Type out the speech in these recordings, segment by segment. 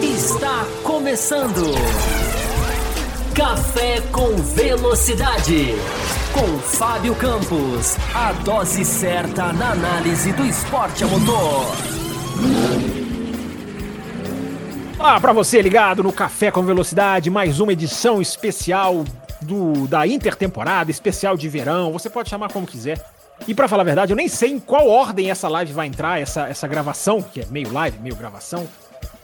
Está começando. Café com Velocidade. Com Fábio Campos. A dose certa na análise do esporte a motor. Ah, para você ligado no Café com Velocidade, mais uma edição especial do da intertemporada, especial de verão, você pode chamar como quiser. E para falar a verdade, eu nem sei em qual ordem essa live vai entrar, essa, essa gravação, que é meio live, meio gravação,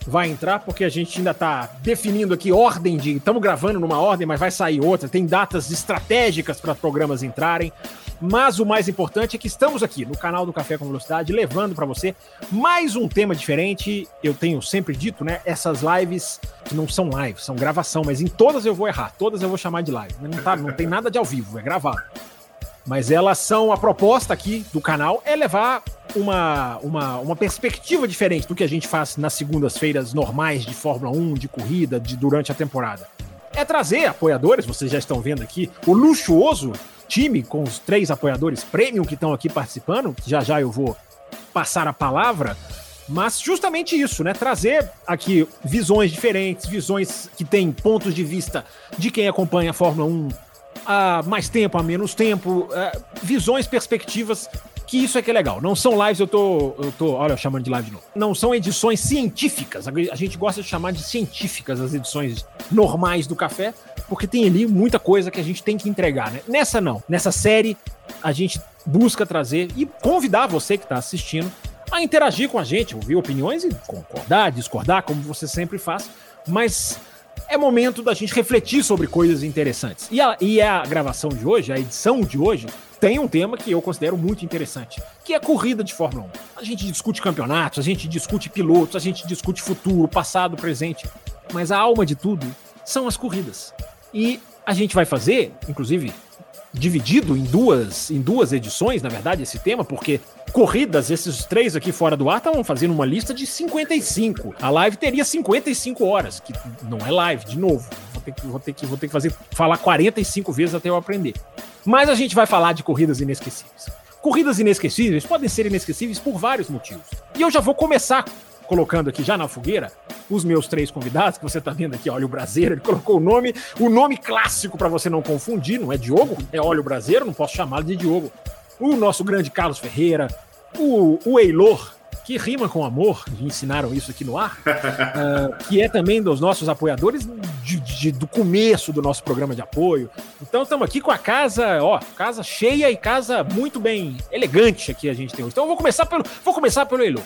vai entrar, porque a gente ainda tá definindo aqui ordem de. Estamos gravando numa ordem, mas vai sair outra. Tem datas estratégicas para programas entrarem. Mas o mais importante é que estamos aqui no canal do Café com Velocidade, levando para você mais um tema diferente. Eu tenho sempre dito, né? Essas lives que não são lives, são gravação, mas em todas eu vou errar, todas eu vou chamar de live. Não, tá, não tem nada de ao vivo, é gravado. Mas elas são a proposta aqui do canal é levar uma, uma, uma perspectiva diferente do que a gente faz nas segundas-feiras normais de Fórmula 1, de corrida, de durante a temporada. É trazer apoiadores, vocês já estão vendo aqui, o luxuoso time com os três apoiadores premium que estão aqui participando. Já já eu vou passar a palavra. Mas justamente isso, né? Trazer aqui visões diferentes, visões que têm pontos de vista de quem acompanha a Fórmula 1 há mais tempo, há menos tempo, é, visões, perspectivas, que isso é que é legal. Não são lives, eu tô, eu tô, olha, chamando de live de novo. Não são edições científicas. A gente gosta de chamar de científicas as edições normais do café, porque tem ali muita coisa que a gente tem que entregar, né? Nessa não. Nessa série, a gente busca trazer e convidar você que está assistindo a interagir com a gente, ouvir opiniões e concordar, discordar, como você sempre faz, mas é momento da gente refletir sobre coisas interessantes. E a, e a gravação de hoje, a edição de hoje, tem um tema que eu considero muito interessante, que é a corrida de Fórmula 1. A gente discute campeonatos, a gente discute pilotos, a gente discute futuro, passado, presente, mas a alma de tudo são as corridas. E a gente vai fazer, inclusive, dividido em duas, em duas edições, na verdade, esse tema, porque corridas, esses três aqui fora do ar estavam fazendo uma lista de 55. A live teria 55 horas, que não é live, de novo. Vou ter que, vou ter que, vou ter que fazer, falar 45 vezes até eu aprender. Mas a gente vai falar de corridas inesquecíveis. Corridas inesquecíveis podem ser inesquecíveis por vários motivos. E eu já vou começar colocando aqui já na fogueira os meus três convidados, que você está vendo aqui, olha o Braseiro, ele colocou o nome, o nome clássico para você não confundir, não é Diogo, é Olho Braseiro, não posso chamá-lo de Diogo. O nosso grande Carlos Ferreira, o, o Eilor, que rima com amor, ensinaram isso aqui no ar, uh, que é também dos nossos apoiadores de, de, do começo do nosso programa de apoio. Então estamos aqui com a casa, ó, casa cheia e casa muito bem elegante aqui a gente tem hoje. Então eu vou começar pelo, vou começar pelo Eilor.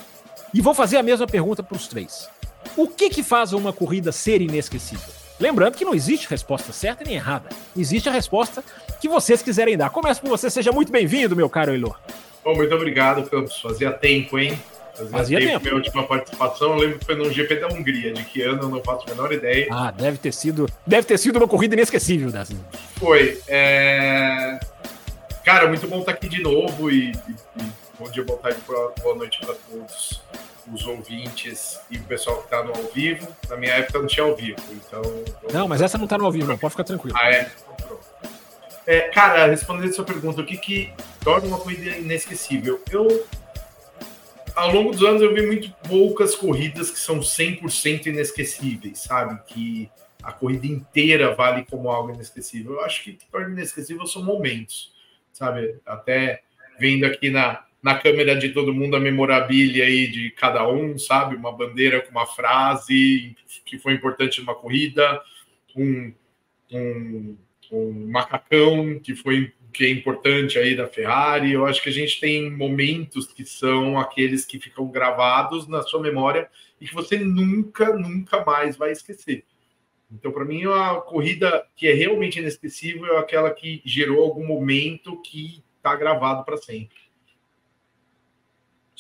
E vou fazer a mesma pergunta para os três. O que que faz uma corrida ser inesquecível? Lembrando que não existe resposta certa nem errada. Existe a resposta que vocês quiserem dar. Começo por você. Seja muito bem-vindo, meu caro Elor. Bom, muito obrigado, Campos. Fazia tempo, hein? Fazia, Fazia tempo. tempo. Minha última participação, eu lembro que foi no GP da Hungria. De que ano, eu não faço a menor ideia. Ah, deve ter sido, deve ter sido uma corrida inesquecível dessa. Foi. É... Cara, muito bom estar aqui de novo e, e, e bom dia, boa tarde, boa noite para todos os ouvintes e o pessoal que está no ao vivo. Na minha época não tinha ao vivo, então. Não, mas essa não está no ao vivo, não. Pode ficar tranquilo. Ah, é? É cara, respondendo a sua pergunta, o que, que torna uma corrida inesquecível? Eu. Ao longo dos anos eu vi muito poucas corridas que são 100% inesquecíveis, sabe? Que a corrida inteira vale como algo inesquecível. Eu acho que o que torna inesquecível são momentos, sabe? Até vendo aqui na, na câmera de todo mundo a memorabilia aí de cada um, sabe? Uma bandeira com uma frase que foi importante numa corrida, um, um, um macacão que foi que é importante aí da Ferrari. Eu acho que a gente tem momentos que são aqueles que ficam gravados na sua memória e que você nunca, nunca mais vai esquecer. Então, para mim, a corrida que é realmente inesquecível é aquela que gerou algum momento que está gravado para sempre.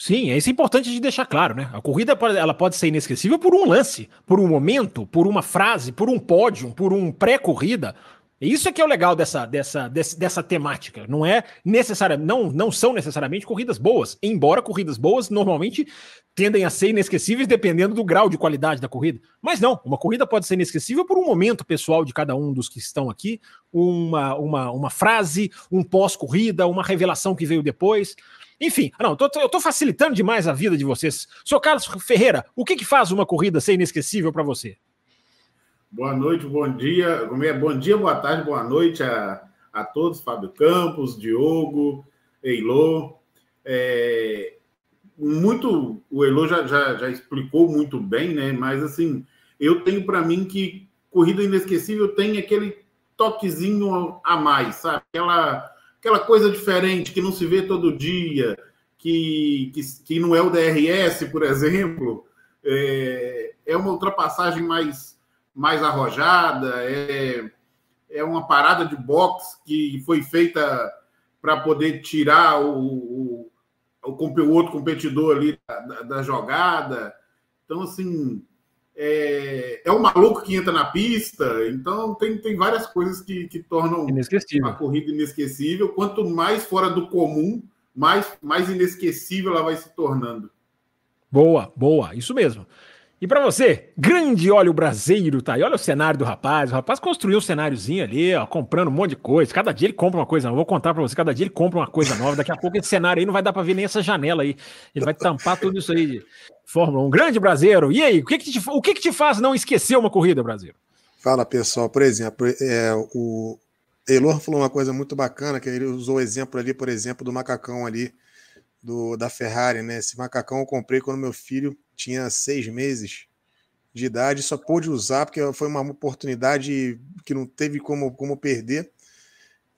Sim, é isso é importante de deixar claro, né? A corrida ela pode ser inesquecível por um lance, por um momento, por uma frase, por um pódio, por um pré-corrida. Isso é que é o legal dessa, dessa, dessa, dessa temática. Não é necessariamente, não, não são necessariamente corridas boas, embora corridas boas normalmente tendem a ser inesquecíveis dependendo do grau de qualidade da corrida. Mas não, uma corrida pode ser inesquecível por um momento pessoal de cada um dos que estão aqui, uma, uma, uma frase, um pós-corrida, uma revelação que veio depois. Enfim, não, tô, eu tô facilitando demais a vida de vocês. Sr. Carlos Ferreira, o que, que faz uma corrida ser inesquecível para você? Boa noite, bom dia. É? Bom dia, boa tarde, boa noite a, a todos, Fábio Campos, Diogo, Eilô. É, muito, o Elo já, já, já, explicou muito bem, né? Mas assim, eu tenho para mim que corrida inesquecível tem aquele toquezinho a mais, sabe? Aquela, aquela coisa diferente que não se vê todo dia, que, que, que não é o DRS, por exemplo. É, é uma ultrapassagem mais mais arrojada, é, é uma parada de boxe que foi feita para poder tirar o, o, o, outro competidor ali da, da, da jogada. Então, assim, é, é um maluco que entra na pista. Então, tem, tem várias coisas que, que tornam a corrida inesquecível. Quanto mais fora do comum, mais, mais inesquecível ela vai se tornando. Boa, boa, isso mesmo. E para você, grande óleo braseiro, tá aí. Olha o cenário do rapaz. O rapaz construiu um cenáriozinho ali, ó, comprando um monte de coisa. Cada dia ele compra uma coisa nova. Vou contar para você, cada dia ele compra uma coisa nova. Daqui a pouco esse cenário aí não vai dar para ver nem essa janela aí. Ele vai tampar tudo isso aí de Fórmula 1. Grande braseiro. E aí, o que que te, o que que te faz não esquecer uma corrida, brasileiro? Fala, pessoal. Por exemplo, é, o Elor falou uma coisa muito bacana, que ele usou o exemplo ali, por exemplo, do macacão ali, do, da Ferrari, né? Esse macacão eu comprei quando meu filho tinha seis meses de idade, só pôde usar porque foi uma oportunidade que não teve como, como perder.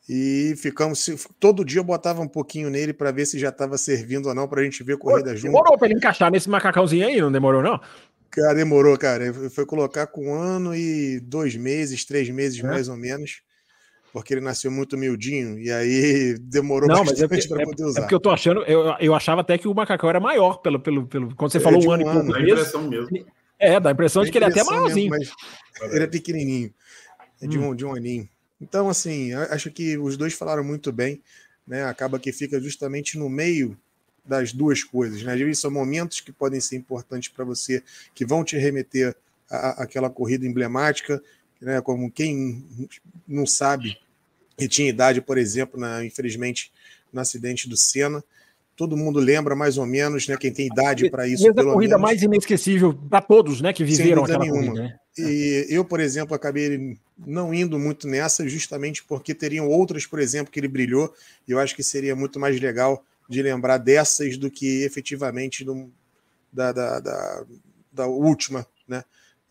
E ficamos. Todo dia eu botava um pouquinho nele para ver se já estava servindo ou não, para a gente ver corrida Pô, junto. Demorou para ele encaixar nesse macacãozinho aí, não demorou, não? Cara, demorou, cara. Foi colocar com um ano e dois meses, três meses é. mais ou menos porque ele nasceu muito miudinho e aí demorou não, bastante para é, poder usar. É porque eu tô achando, eu, eu achava até que o macacão era maior pelo, pelo, pelo quando você é, falou um ano, ano e pouco. Dá impressão mesmo. É, dá a impressão de que ele é até maiorzinho. Mesmo, ele é pequenininho, é de, hum. um, de um aninho. Então, assim, acho que os dois falaram muito bem, né? Acaba que fica justamente no meio das duas coisas, né? Às vezes são momentos que podem ser importantes para você, que vão te remeter àquela corrida emblemática, né, como quem não sabe, e tinha idade, por exemplo, na, infelizmente, no acidente do Senna. Todo mundo lembra mais ou menos, né? Quem tem idade para isso. A corrida menos. mais inesquecível para todos, né? Que viveram aquela nenhuma. corrida. Né? E eu, por exemplo, acabei não indo muito nessa, justamente porque teriam outras, por exemplo, que ele brilhou. E eu acho que seria muito mais legal de lembrar dessas do que efetivamente do, da, da, da, da última, né?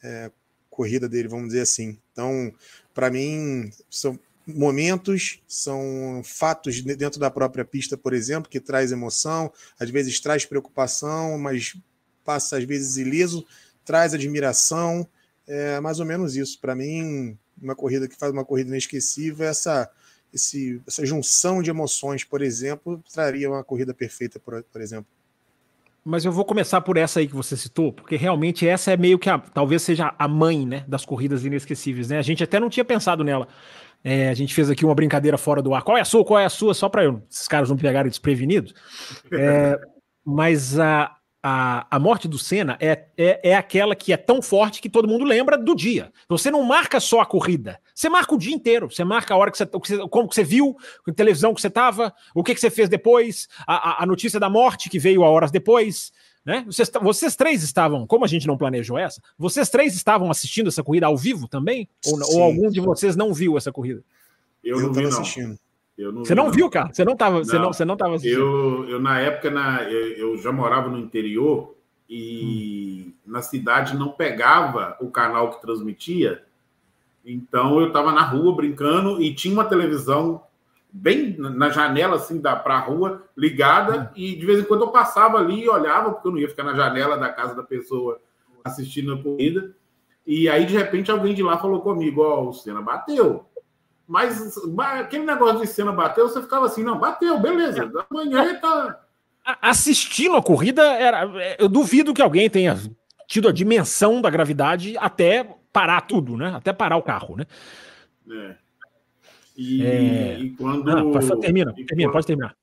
É, corrida dele, vamos dizer assim. Então, para mim, são momentos, são fatos dentro da própria pista, por exemplo, que traz emoção, às vezes traz preocupação, mas passa às vezes ileso, traz admiração, é mais ou menos isso. Para mim, uma corrida que faz uma corrida inesquecível, essa esse, essa junção de emoções, por exemplo, traria uma corrida perfeita, por, por exemplo. Mas eu vou começar por essa aí que você citou, porque realmente essa é meio que a, talvez seja a mãe, né, das corridas inesquecíveis, né? A gente até não tinha pensado nela. É, a gente fez aqui uma brincadeira fora do ar. Qual é a sua? Qual é a sua? Só para esses caras não pegarem desprevenidos. É, mas a, a, a morte do Senna é, é, é aquela que é tão forte que todo mundo lembra do dia. Você não marca só a corrida, você marca o dia inteiro. Você marca a hora que você, como que você viu, a televisão que você estava, o que, que você fez depois, a, a, notícia da morte que veio a horas depois. Né? Vocês, vocês três estavam, como a gente não planejou essa, vocês três estavam assistindo essa corrida ao vivo também? Ou, ou algum de vocês não viu essa corrida? Eu, não vi, não. assistindo. Não você não, não viu, cara? Você não estava você não, você não tava assistindo? Eu, eu na época, na, eu, eu já morava no interior e hum. na cidade não pegava o canal que transmitia. Então eu estava na rua brincando e tinha uma televisão bem na janela assim da para a rua ligada hum. e de vez em quando eu passava ali e olhava porque eu não ia ficar na janela da casa da pessoa assistindo a corrida. E aí de repente alguém de lá falou comigo: "Ó, oh, o Senna bateu". Mas aquele negócio de cena bateu, você ficava assim, não, bateu, beleza. É. Amanhã ele tá. Assistindo a corrida, era, eu duvido que alguém tenha tido a dimensão da gravidade até parar tudo, né? Até parar o carro, né? É. E, é... e quando. Ah, termina, e termina, quando... pode terminar.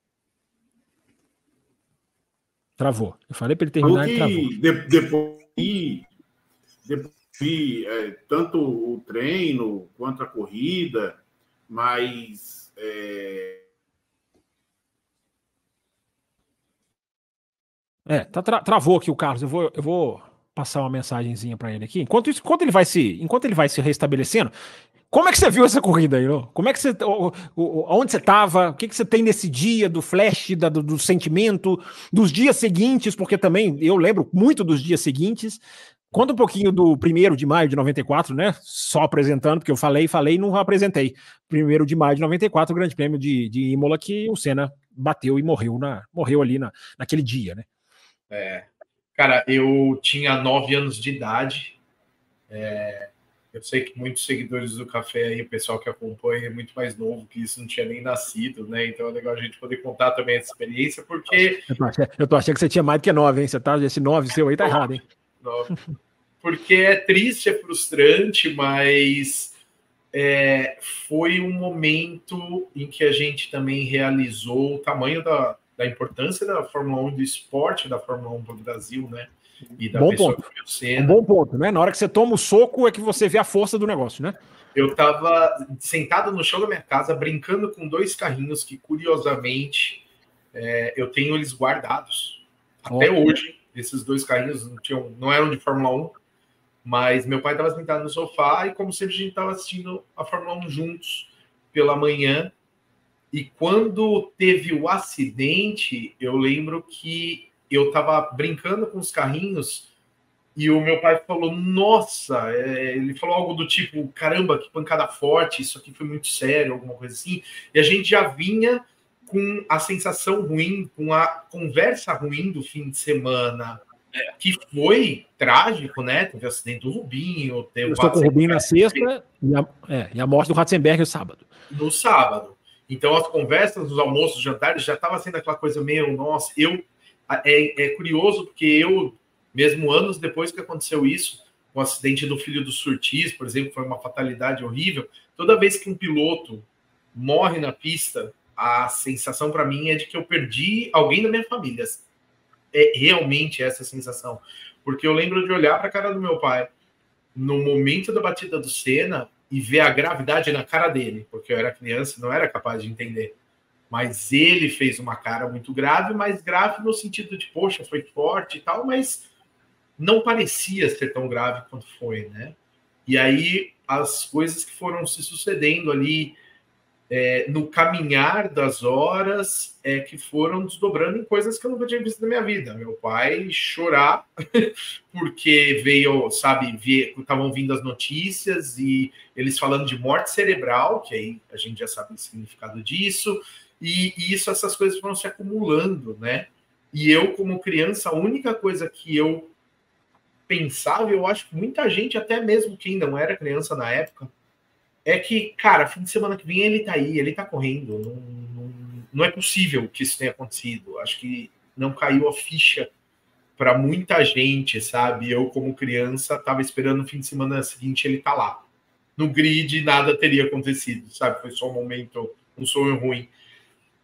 Travou. Eu falei para ele terminar e travou. De, depois, depois é, tanto o treino quanto a corrida, mas é... É, tá tra travou aqui o Carlos. Eu vou, eu vou passar uma mensagenzinha para ele aqui. Enquanto isso, enquanto ele vai se, enquanto ele vai se restabelecendo, como é que você viu essa corrida aí? Ó? Como é que você, o, o, onde você estava? O que, que você tem nesse dia do flash, da, do, do, sentimento, dos dias seguintes? Porque também eu lembro muito dos dias seguintes. Conta um pouquinho do primeiro de maio de 94, né? Só apresentando, porque eu falei, falei e não apresentei. Primeiro de maio de 94, o Grande Prêmio de, de Imola, que o Senna bateu e morreu, na, morreu ali na, naquele dia, né? É. Cara, eu tinha nove anos de idade. É, eu sei que muitos seguidores do café aí, o pessoal que acompanha, é muito mais novo que isso, não tinha nem nascido, né? Então é legal a gente poder contar também essa experiência, porque. Eu tô achando, eu tô achando que você tinha mais do que nove, hein? Você tá, esse nove seu aí tá errado, hein? Nove. Porque é triste, é frustrante, mas é, foi um momento em que a gente também realizou o tamanho da, da importância da Fórmula 1 do esporte da Fórmula 1 para o Brasil, né? E da bom ponto. Um bom ponto, né? Na hora que você toma o soco é que você vê a força do negócio, né? Eu estava sentado no chão da minha casa brincando com dois carrinhos que, curiosamente, é, eu tenho eles guardados. Até hoje, esses dois carrinhos não, tinham, não eram de Fórmula 1, mas meu pai estava sentado no sofá e, como sempre, a gente estava assistindo a Fórmula 1 juntos pela manhã. E quando teve o acidente, eu lembro que eu estava brincando com os carrinhos e o meu pai falou: Nossa, é... ele falou algo do tipo: Caramba, que pancada forte, isso aqui foi muito sério, alguma coisa assim. E a gente já vinha com a sensação ruim, com a conversa ruim do fim de semana, é. que foi trágico, né? Teve o acidente do Rubinho, teve Eu estou com o Rubinho na sexta e a, é, e a morte do Ratzenberg no sábado. No sábado. Então, as conversas, os almoços, os jantares, já estava sendo aquela coisa meio, nossa, eu. É, é curioso, porque eu, mesmo anos depois que aconteceu isso, o acidente do filho do Surtis, por exemplo, foi uma fatalidade horrível. Toda vez que um piloto morre na pista, a sensação para mim é de que eu perdi alguém da minha família. É realmente essa sensação. Porque eu lembro de olhar para a cara do meu pai no momento da batida do Senna e ver a gravidade na cara dele, porque eu era criança e não era capaz de entender. Mas ele fez uma cara muito grave, mas grave no sentido de, poxa, foi forte e tal, mas não parecia ser tão grave quanto foi, né? E aí as coisas que foram se sucedendo ali é, no caminhar das horas é que foram desdobrando em coisas que eu nunca tinha visto na minha vida. Meu pai chorar porque veio, sabe, estavam vindo as notícias e eles falando de morte cerebral, que aí a gente já sabe o significado disso, e, e isso, essas coisas foram se acumulando, né? E eu, como criança, a única coisa que eu pensava, eu acho que muita gente, até mesmo quem não era criança na época, é que, cara, fim de semana que vem ele tá aí, ele tá correndo. Não, não, não é possível que isso tenha acontecido. Acho que não caiu a ficha para muita gente, sabe? Eu, como criança, tava esperando o fim de semana seguinte ele tá lá. No grid, nada teria acontecido, sabe? Foi só um momento, um sonho ruim.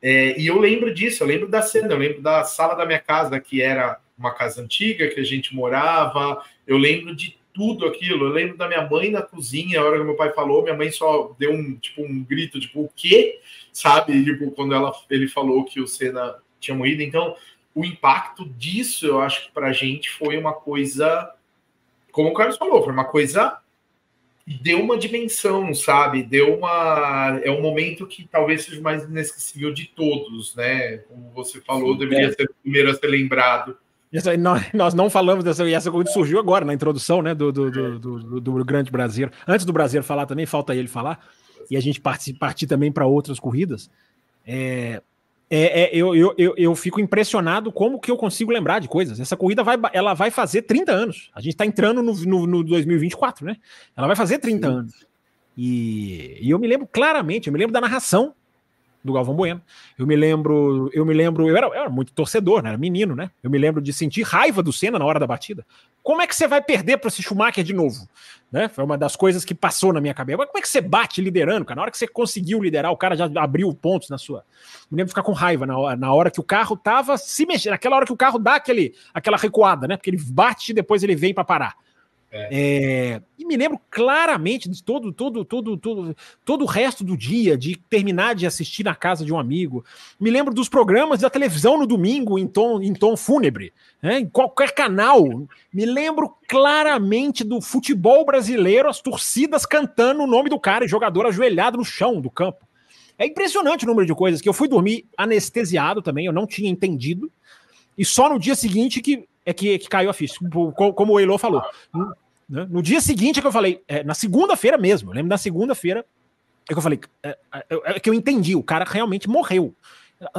É, e eu lembro disso, eu lembro da cena, eu lembro da sala da minha casa, que era uma casa antiga que a gente morava, eu lembro de tudo aquilo. Eu lembro da minha mãe na cozinha, a hora que meu pai falou, minha mãe só deu um tipo um grito, tipo, o quê? Sabe? Tipo, quando ela, ele falou que o Senna tinha morrido. Então, o impacto disso, eu acho que pra gente foi uma coisa, como o Carlos falou, foi uma coisa deu uma dimensão, sabe? Deu uma é um momento que talvez seja mais inesquecível de todos, né? Como você falou, Sim, deveria é. ser o primeiro a ser lembrado. Nós, não falamos dessa, e essa corrida surgiu agora na introdução né, do, do, do, do, do Grande Brasileiro. Antes do Brasileiro falar também, falta ele falar, e a gente partir, partir também para outras corridas. É, é, é, eu, eu, eu, fico impressionado como que eu consigo lembrar de coisas. Essa corrida vai, ela vai fazer 30 anos. A gente está entrando no, no, no, 2024, né? Ela vai fazer 30 Sim. anos. E, e eu me lembro claramente, eu me lembro da narração do Galvão Bueno. Eu me lembro, eu me lembro, eu era, eu era, muito torcedor, né? Era menino, né? Eu me lembro de sentir raiva do Senna na hora da batida. Como é que você vai perder para esse Schumacher de novo? Né? Foi uma das coisas que passou na minha cabeça. Como é que você bate liderando, cara? Na hora que você conseguiu liderar, o cara já abriu pontos na sua. Me lembro de ficar com raiva na hora, na hora que o carro tava se mexendo, naquela hora que o carro dá aquele, aquela recuada, né? Porque ele bate e depois ele vem para parar. É. É, e me lembro claramente de todo, todo, todo, todo, todo o resto do dia, de terminar de assistir na casa de um amigo. Me lembro dos programas da televisão no domingo em tom, em tom fúnebre, né, em qualquer canal. Me lembro claramente do futebol brasileiro, as torcidas cantando o nome do cara e jogador ajoelhado no chão do campo. É impressionante o número de coisas que eu fui dormir anestesiado também, eu não tinha entendido. E só no dia seguinte que é que, que caiu a ficha, como o Eilô falou. Né? No dia seguinte é que eu falei, é, na segunda-feira mesmo, eu lembro da segunda-feira, é que eu falei, é, é, é, que eu entendi, o cara realmente morreu.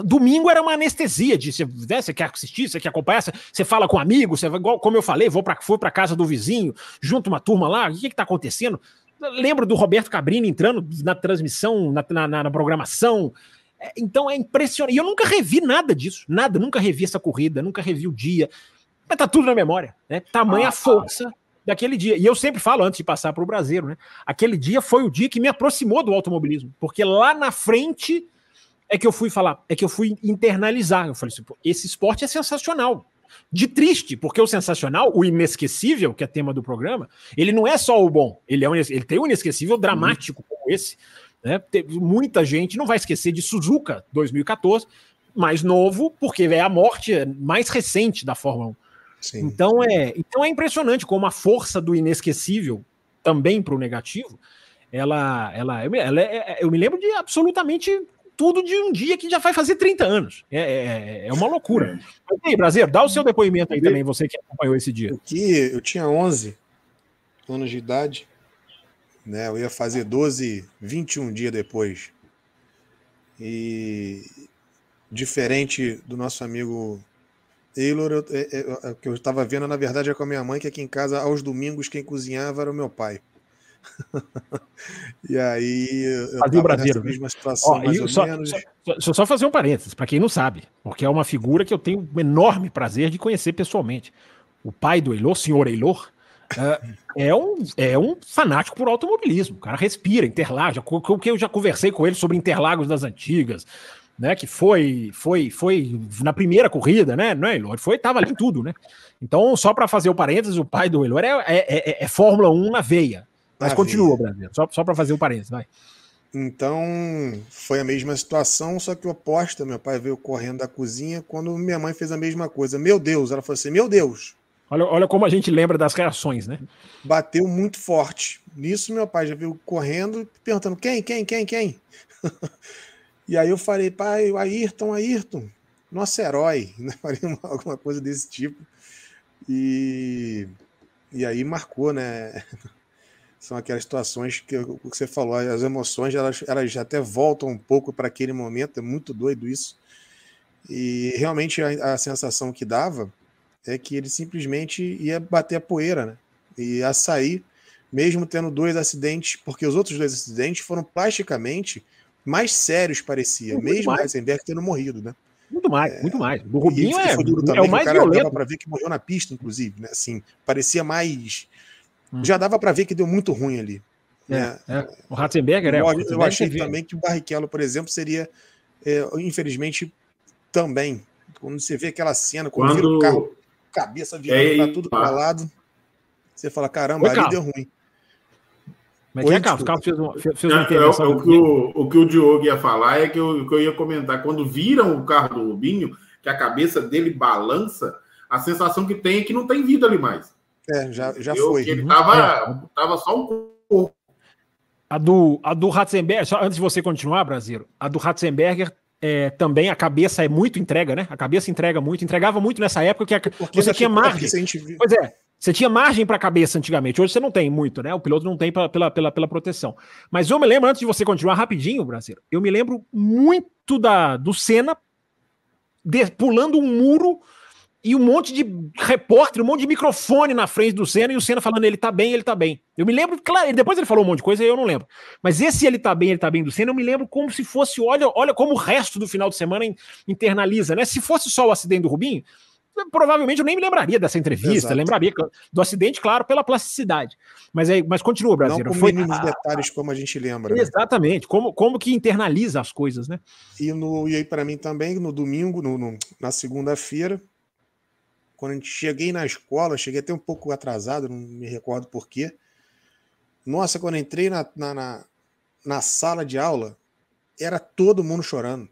Domingo era uma anestesia de você, né, você quer assistir, você quer acompanhar, você, fala com um amigo, você, igual, como eu falei, vou para fui para casa do vizinho, junto uma turma lá, o que está acontecendo? Lembro do Roberto Cabrini entrando na transmissão, na, na, na programação. É, então é impressionante. E eu nunca revi nada disso, nada, nunca revi essa corrida, nunca revi o dia. Mas tá tudo na memória, né? Tamanha ah, força daquele dia. E eu sempre falo, antes de passar para o Brasileiro, né? Aquele dia foi o dia que me aproximou do automobilismo, porque lá na frente é que eu fui falar, é que eu fui internalizar. Eu falei assim, esse esporte é sensacional. De triste, porque o sensacional, o inesquecível, que é tema do programa, ele não é só o bom, ele, é um, ele tem um inesquecível dramático como esse. Né? Muita gente não vai esquecer de Suzuka 2014, mais novo, porque é a morte mais recente da Fórmula 1. Sim. Então é, então é impressionante como a força do inesquecível também para o negativo, ela, ela, ela é, é, eu me lembro de absolutamente tudo de um dia que já vai fazer 30 anos. É, é, é uma loucura. Mas aí, Brasil, dá o seu depoimento aí também, você que acompanhou esse dia. Que eu tinha 11 anos de idade, né? Eu ia fazer 12, 21 dias depois. E diferente do nosso amigo Taylor, eu, é, é, é, o que eu estava vendo, na verdade, é com a minha mãe, que aqui em casa, aos domingos, quem cozinhava era o meu pai. e aí. Fazia o Brasil. Mesma situação, ou só, menos. Só, deixa eu só fazer um parênteses, para quem não sabe, porque é uma figura que eu tenho um enorme prazer de conhecer pessoalmente. O pai do Eilor, senhor Eilor, é, um, é um fanático por automobilismo. O cara respira, Interlagos. que eu já conversei com ele sobre Interlagos das antigas, né? Que foi, foi, foi na primeira corrida, né? Não é, Elor? Foi, tava ali em tudo, né? Então, só para fazer o parênteses, o pai do Elor é, é, é, é Fórmula 1 na veia. Mas na continua. Brasil. Só, só para fazer o parênteses, vai. Então, foi a mesma situação, só que oposta. Meu pai veio correndo da cozinha quando minha mãe fez a mesma coisa. Meu Deus, ela falou assim: Meu Deus. Olha, olha como a gente lembra das reações, né? Bateu muito forte. Nisso, meu pai já veio correndo, perguntando: Quem, quem, quem, quem? E aí eu falei, pai, o Ayrton, Ayrton, nosso herói, né? Falei alguma coisa desse tipo. E, e aí marcou, né? São aquelas situações que, que você falou, as emoções elas, elas até voltam um pouco para aquele momento, é muito doido isso. E realmente a, a, sensação que dava é que ele simplesmente ia bater a poeira, né? E ia sair, mesmo tendo dois acidentes, porque os outros dois acidentes foram plasticamente mais sérios parecia, muito mesmo mais. Heisenberg tendo morrido, né? Muito mais, é, muito mais. O Rubinho é, também, é o mais o violento. Dava para ver que morreu na pista, inclusive, né? Assim, parecia mais. Hum. Já dava para ver que deu muito ruim ali. É, né? é. O Ratzenberger, é. Eu, eu achei também que o Barrichello, por exemplo, seria, é, infelizmente, também. Quando você vê aquela cena, quando, quando... vira o carro, cabeça virando para tudo para lado, você fala: caramba, Oi, ali deu ruim. Mas é, Carlos? O Carlos fez, uma, fez uma intervenção. o, que o, o, que o Diogo ia falar é que eu, que eu ia comentar. Quando viram o carro do Rubinho, que a cabeça dele balança, a sensação que tem é que não tem vida ali mais. É, já, já eu, foi. Ele tava, é. tava só um corpo. A do, a do Ratzenberger, só antes de você continuar, Brasileiro, a do Ratzenberger é, também a cabeça é muito entrega, né? A cabeça entrega muito, entregava muito nessa época que a, você tinha margem. Pois é, você tinha margem para a cabeça antigamente, hoje você não tem muito, né? O piloto não tem pra, pela, pela, pela proteção. Mas eu me lembro, antes de você continuar rapidinho, Brasil, eu me lembro muito da do Senna de, pulando um muro e um monte de repórter, um monte de microfone na frente do Senna e o Senna falando ele tá bem, ele tá bem. Eu me lembro, claro, depois ele falou um monte de coisa e eu não lembro. Mas esse ele tá bem, ele tá bem do Senna, eu me lembro como se fosse, olha, olha como o resto do final de semana internaliza, né? Se fosse só o acidente do Rubinho, provavelmente eu nem me lembraria dessa entrevista, Exato. lembraria do acidente, claro, pela plasticidade. Mas, aí, mas continua, Brasil. Não com Foi mínimos detalhes como a gente lembra. Né? Exatamente, né? como, como que internaliza as coisas, né? E, no, e aí, para mim também, no domingo, no, no na segunda-feira, quando a gente cheguei na escola, cheguei até um pouco atrasado, não me recordo porquê. Nossa, quando entrei na, na, na, na sala de aula, era todo mundo chorando.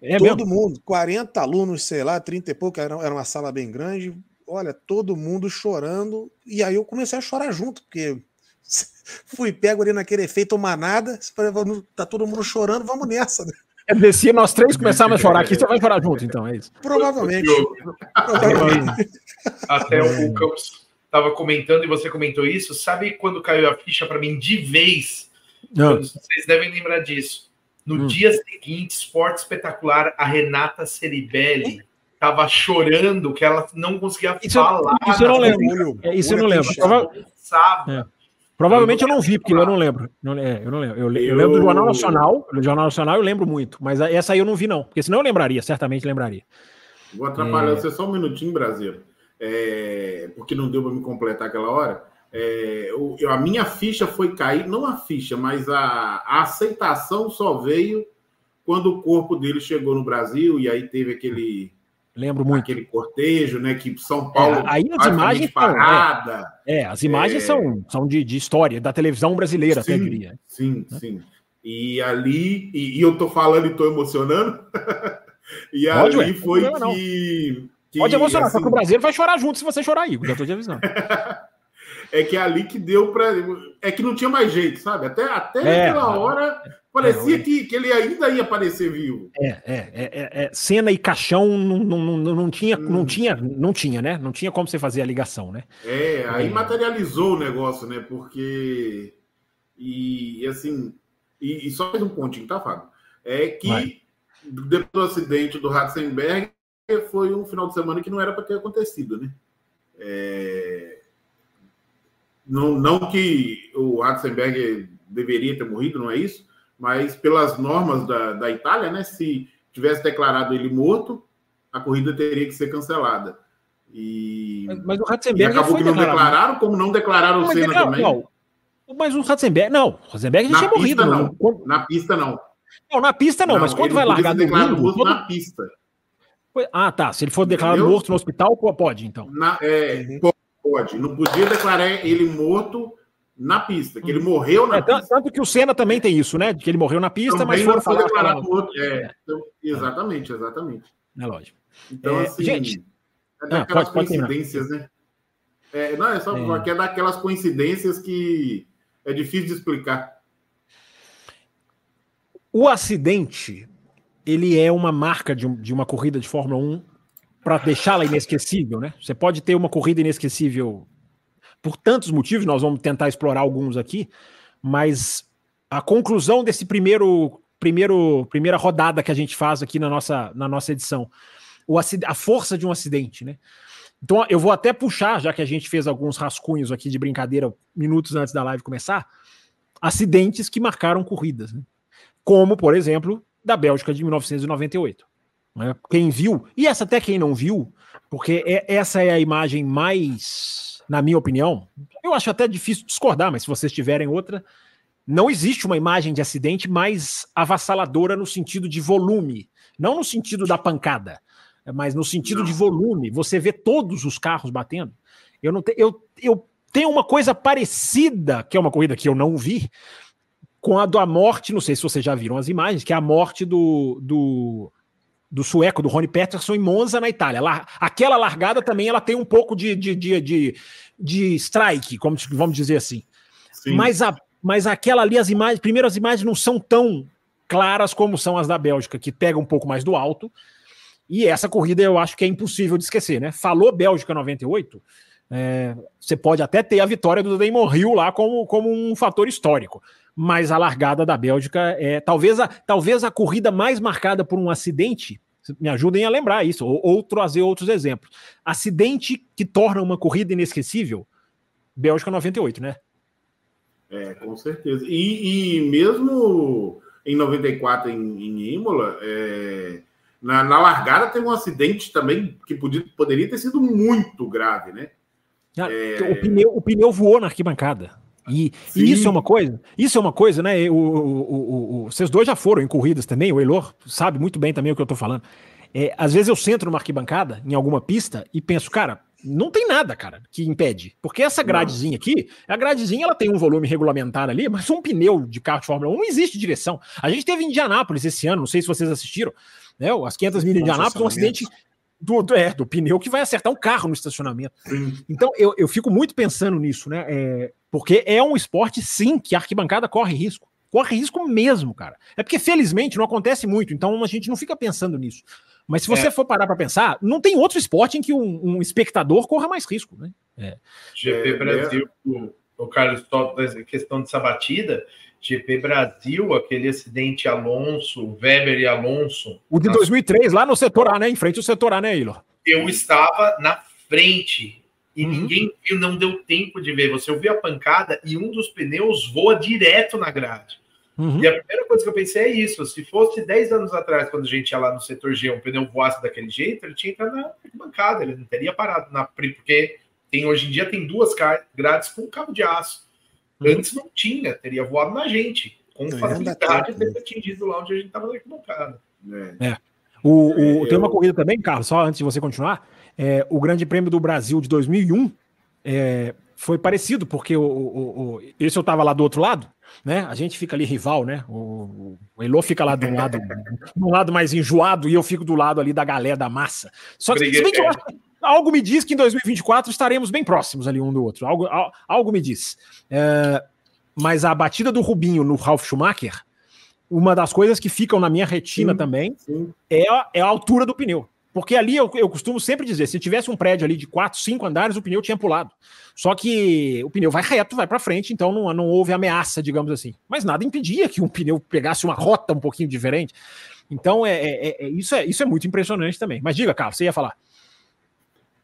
É todo mesmo? mundo, 40 alunos, sei lá, 30 e pouco, era, era uma sala bem grande. Olha, todo mundo chorando. E aí eu comecei a chorar junto, porque fui pego ali naquele efeito manada. Tá todo mundo chorando, vamos nessa. Né? É, se nós três começarmos a chorar aqui, você vai chorar junto, então, é isso. Provavelmente. Provavelmente. Até o Campos estava comentando e você comentou isso. Sabe quando caiu a ficha para mim de vez? Não. Vocês devem lembrar disso. No hum. dia seguinte, esporte espetacular, a Renata Ceribelli estava chorando que ela não conseguia isso, falar. Isso eu não lembro. É, isso eu não lembro. É. Provavelmente eu não vi, porque eu não lembro. Não, é, eu não lembro. Eu, eu, lembro do Jornal Nacional. Do Jornal Nacional eu lembro muito, mas essa aí eu não vi, não. Porque senão eu lembraria, certamente lembraria. Vou atrapalhar é... você só um minutinho, Brasil. É... Porque não deu para me completar aquela hora. É... Eu, a minha ficha foi cair, não a ficha, mas a, a aceitação só veio quando o corpo dele chegou no Brasil e aí teve aquele Lembro muito. Aquele cortejo, né? Que São Paulo. É, aí as imagens parada. São, é, é, as imagens é... são, são de, de história, da televisão brasileira, sim, até diria. Sim, né? sim. E ali, e, e, eu tô falando e tô emocionando. e Pode, ali ué, foi que, que, Pode emocionar, assim, só que o assim Brasil vai chorar junto se você chorar, Igor. Já tô te avisando. é que é ali que deu para. É que não tinha mais jeito, sabe? Até, até é, aquela hora Parecia é, que, que ele ainda ia aparecer vivo. É, é, é, é cena e caixão não, não, não, não, tinha, hum. não tinha, não tinha, né? Não tinha como você fazer a ligação, né? É, aí materializou o negócio, né? Porque e, e assim, e, e, só mais um pontinho, tá, Fábio? É que Vai. depois do acidente do Ratzenberg foi um final de semana que não era para ter acontecido, né? É... Não, não que o Ratzenberg deveria ter morrido, não é isso? Mas pelas normas da, da Itália, né, se tivesse declarado ele morto, a corrida teria que ser cancelada. E, mas, o Ratzenberg e acabou que não declarado. declararam, como não declararam o Senna também. Não. Mas o Ratzenberg, não, o Ratzenberg já tinha morrido. Não. não. Na pista, não. Não, na pista não, não mas quando vai largar do mundo, quando... na pista. Ah, tá. Se ele for declarado Entendeu? morto no hospital, pode, então. Na, é. Pode. Não podia declarar ele morto na pista, que ele morreu na é, pista. Tanto que o Senna também tem isso, né? De que ele morreu na pista, também mas foi declarado outro. É, então, exatamente, exatamente. É lógico. Então, é, assim, gente, é daquelas ah, pode, coincidências, pode né? É, não, é só é. porque é daquelas coincidências que é difícil de explicar. O acidente, ele é uma marca de, de uma corrida de Fórmula 1 para deixá-la inesquecível, né? Você pode ter uma corrida inesquecível por tantos motivos, nós vamos tentar explorar alguns aqui, mas a conclusão desse primeiro, primeiro primeira rodada que a gente faz aqui na nossa, na nossa edição, o a força de um acidente, né? Então eu vou até puxar, já que a gente fez alguns rascunhos aqui de brincadeira minutos antes da live começar, acidentes que marcaram corridas, né? como por exemplo da Bélgica de 1998. Né? Quem viu e essa até quem não viu, porque é, essa é a imagem mais na minha opinião, eu acho até difícil discordar, mas se vocês tiverem outra, não existe uma imagem de acidente mais avassaladora no sentido de volume, não no sentido da pancada, mas no sentido de volume. Você vê todos os carros batendo. Eu não te, eu, eu tenho uma coisa parecida, que é uma corrida que eu não vi, com a da morte, não sei se vocês já viram as imagens, que é a morte do, do do sueco, do Rony Peterson, em Monza, na Itália. Lá, aquela largada também ela tem um pouco de, de, de, de, de strike, como vamos dizer assim. Sim. Mas, a, mas aquela ali, as imagens, primeiro as imagens não são tão claras como são as da Bélgica, que pega um pouco mais do alto. E essa corrida eu acho que é impossível de esquecer, né? Falou Bélgica 98, é, você pode até ter a vitória do Damon Hill lá como, como um fator histórico mas a largada da Bélgica é talvez a, talvez a corrida mais marcada por um acidente. Me ajudem a lembrar isso, ou, ou trazer outros exemplos. Acidente que torna uma corrida inesquecível, Bélgica 98, né? É, com certeza. E, e mesmo em 94 em, em Imola, é, na, na, largada teve um acidente também que podia, poderia ter sido muito grave, né? Ah, é... o, pneu, o pneu voou na arquibancada. E, e, isso é uma coisa, isso é uma coisa, né? O, o, o, vocês dois já foram em corridas também, o Elor sabe muito bem também o que eu tô falando. É, às vezes eu sento numa arquibancada, em alguma pista, e penso, cara, não tem nada, cara, que impede. Porque essa gradezinha aqui, a gradezinha ela tem um volume regulamentar ali, mas um pneu de carro de Fórmula 1 não existe direção. A gente teve em Indianápolis esse ano, não sei se vocês assistiram, né? As 500 milhas de Indianápolis, um acidente do, do, é, do pneu que vai acertar um carro no estacionamento. Sim. Então eu, eu fico muito pensando nisso, né? É, porque é um esporte, sim, que a arquibancada corre risco. Corre risco mesmo, cara. É porque, felizmente, não acontece muito, então a gente não fica pensando nisso. Mas se você é. for parar para pensar, não tem outro esporte em que um, um espectador corra mais risco, né? É. GP é, Brasil, o, o Carlos Toto, questão dessa batida, GP Brasil, aquele acidente Alonso, Weber e Alonso. O de 2003, lá no setor A, né? Em frente ao setor A, né, Ilo? Eu estava na frente e uhum. ninguém viu, não deu tempo de ver. Você ouviu a pancada e um dos pneus voa direto na grade. Uhum. E a primeira coisa que eu pensei é isso: se fosse 10 anos atrás, quando a gente ia lá no setor G, um pneu voasse daquele jeito, ele tinha entrado na bancada, ele não teria parado na porque tem hoje em dia tem duas grades com cabo de aço. Uhum. Antes não tinha, teria voado na gente, com não, facilidade, teria atingido lá onde a gente estava na arquibancada. É. é. O, o, tem uma corrida também, Carlos, só antes de você continuar. É, o Grande Prêmio do Brasil de 2001 é, foi parecido, porque o, o, o, esse eu estava lá do outro lado, né? A gente fica ali rival, né? O, o Elô fica lá de um lado, de um lado mais enjoado e eu fico do lado ali da galera da massa. Só que, se bem que eu acho algo me diz que em 2024 estaremos bem próximos ali um do outro. Algo, algo me diz. É, mas a batida do Rubinho no Ralf Schumacher, uma das coisas que ficam na minha retina sim, também sim. É, a, é a altura do pneu. Porque ali eu, eu costumo sempre dizer: se tivesse um prédio ali de quatro, cinco andares, o pneu tinha pulado. Só que o pneu vai reto, vai para frente, então não, não houve ameaça, digamos assim. Mas nada impedia que um pneu pegasse uma rota um pouquinho diferente. Então é, é, é isso, é, isso é muito impressionante também. Mas diga, Carlos, você ia falar.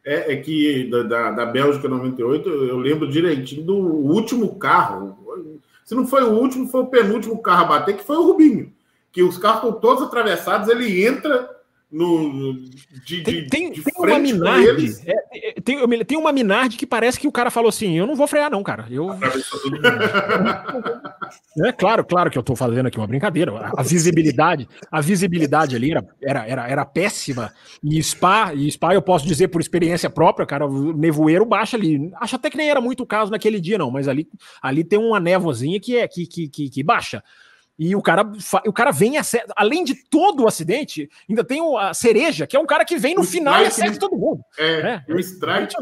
É, é que da, da, da, Bélgica 98, eu lembro direitinho do último carro. Se não foi o último, foi o penúltimo carro a bater, que foi o Rubinho. Que os carros estão todos atravessados, ele entra no, de, tem, tem, de tem uma Minardi. É, é, tem, tem uma Minardi que parece que o cara falou assim: eu não vou frear, não, cara. Eu. é claro, claro que eu tô fazendo aqui uma brincadeira. A, a visibilidade, a visibilidade ali era, era, era, era péssima. E Spa, e Spa, eu posso dizer por experiência própria, cara, o nevoeiro baixa ali. Acho até que nem era muito o caso naquele dia, não, mas ali, ali tem uma névoazinha que é que, que, que, que baixa. E o cara, o cara vem, além de todo o acidente, ainda tem a cereja, que é um cara que vem no o final e acerta todo mundo. É, é o strike.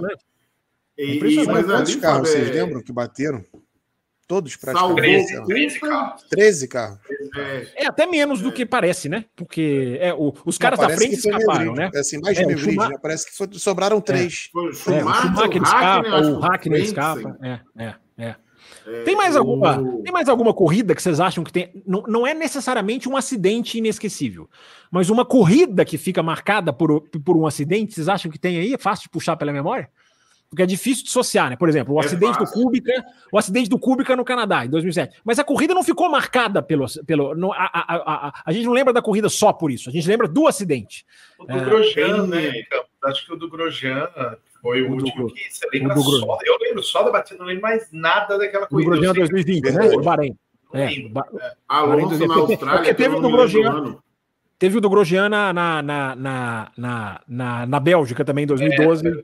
E, impressionante. quantos carros vocês lembram que bateram? Todos praticamente. 13, 13 carros. 13 carros. É, é até menos do que parece, né? Porque é, o, os caras da frente escaparam, né? É assim, mais é, de né? Parece que foi, sobraram três. É. o Schumacher, escapa, o Hackner escapa. É, é, é. Tem mais alguma, tem mais alguma corrida que vocês acham que tem? Não, não é necessariamente um acidente inesquecível, mas uma corrida que fica marcada por, por um acidente, vocês acham que tem aí? É fácil de puxar pela memória? Porque é difícil dissociar, né? Por exemplo, o é acidente fácil. do Kubica, o acidente do Kubica no Canadá, em 2007. Mas a corrida não ficou marcada pelo. pelo no, a, a, a, a, gente não lembra da corrida só por isso, a gente lembra do acidente. O do é, Grosjean, né? Acho que o do Grosjean foi o, o último do, que você lembra só. Eu lembro só da batida, não lembro mais nada daquela corrida. O Grosjean 2020, né? O Bahrein. É, é. Alonso na Austrália. teve o do Grosjean. Teve o do Grosjean na, na, na, na, na, na Bélgica também, em 2012. É,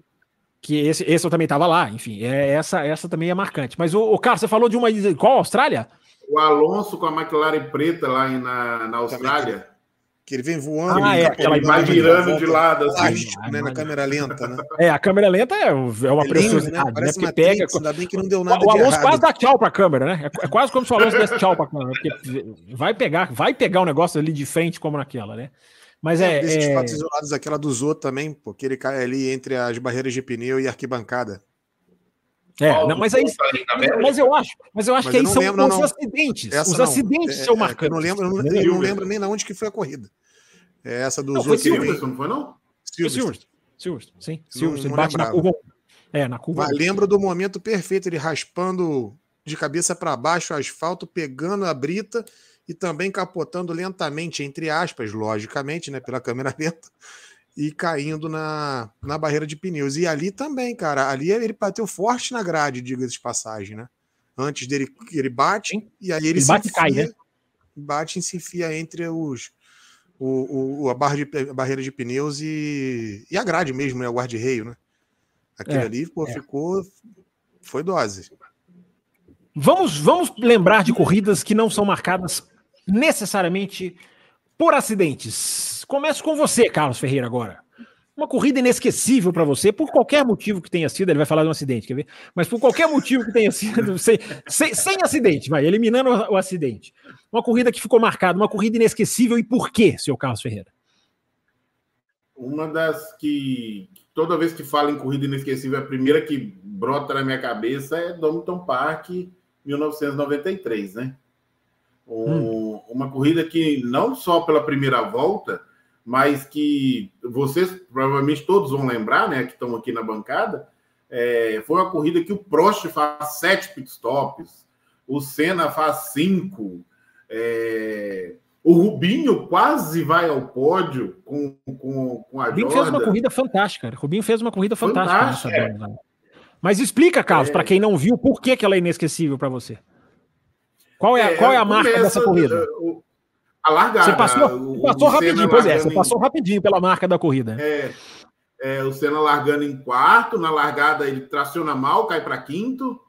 que esse, esse eu também estava lá, enfim, é, essa, essa também é marcante. Mas o, o Carlos, você falou de uma. Qual Austrália? O Alonso com a McLaren preta lá na, na Austrália que ele vem voando, ah, é, aquela ele vai virando de lado, assim. né, na câmera lenta, né? É, a câmera lenta é, é uma é preciosidade, né? Parece né? pega. Ainda bem que não deu nada o, o Alonso quase dá tchau pra câmera, né? É, é quase como se o Alonso desse tchau pra câmera, porque vai pegar, vai pegar o um negócio ali de frente como naquela, né? Mas é. é desses é... fatos isolados, aquela do Zô também, porque ele cai ali entre as barreiras de pneu e arquibancada. É, não, mas aí, mas eu acho, mas eu acho mas que aí são lembro, os não, acidentes. Essa os não. acidentes é, são marcantes. Eu não lembro, eu não, eu não lembro nem na onde que foi a corrida. É essa do não, foi Silverstone, não foi não? Silverstone. Silverstone, sim. Silverstone, bate na curva. É, na curva. Mas lembro do momento perfeito, ele raspando de cabeça para baixo o asfalto, pegando a brita e também capotando lentamente, entre aspas, logicamente, né, pela câmera lenta, e caindo na, na barreira de pneus. E ali também, cara, ali ele bateu forte na grade, diga-se de passagem, né? Antes dele, ele bate, Sim. e aí ele, ele bate enfia, cai, né? Bate e se enfia entre os, o, o, a, barra de, a barreira de pneus e, e a grade mesmo, né? O guarda-reio, né? Aquele é, ali, pô, é. ficou. Foi dose. Vamos, vamos lembrar de corridas que não são marcadas necessariamente por acidentes. Começo com você, Carlos Ferreira, agora. Uma corrida inesquecível para você, por qualquer motivo que tenha sido, ele vai falar de um acidente, quer ver? Mas por qualquer motivo que tenha sido, sem, sem, sem acidente, vai, eliminando o, o acidente. Uma corrida que ficou marcada, uma corrida inesquecível e por quê, seu Carlos Ferreira? Uma das que toda vez que falo em corrida inesquecível, a primeira que brota na minha cabeça é Domington Park 1993, né? Um, hum. Uma corrida que não só pela primeira volta, mas que vocês provavelmente todos vão lembrar, né, que estão aqui na bancada, é, foi uma corrida que o Prost faz sete pitstops, o Senna faz cinco, é, o Rubinho quase vai ao pódio com, com, com a Rubinho Jordan. fez uma corrida fantástica. Rubinho fez uma corrida fantástica. fantástica é. Mas explica, Carlos, é. para quem não viu, por que, que ela é inesquecível para você? Qual é, é, qual é a marca dessa corrida? O, a largada. Você passou, o, passou o rapidinho, pois é, você passou rapidinho pela marca da corrida. É, é, o Senna largando em quarto, na largada ele traciona mal, cai para quinto,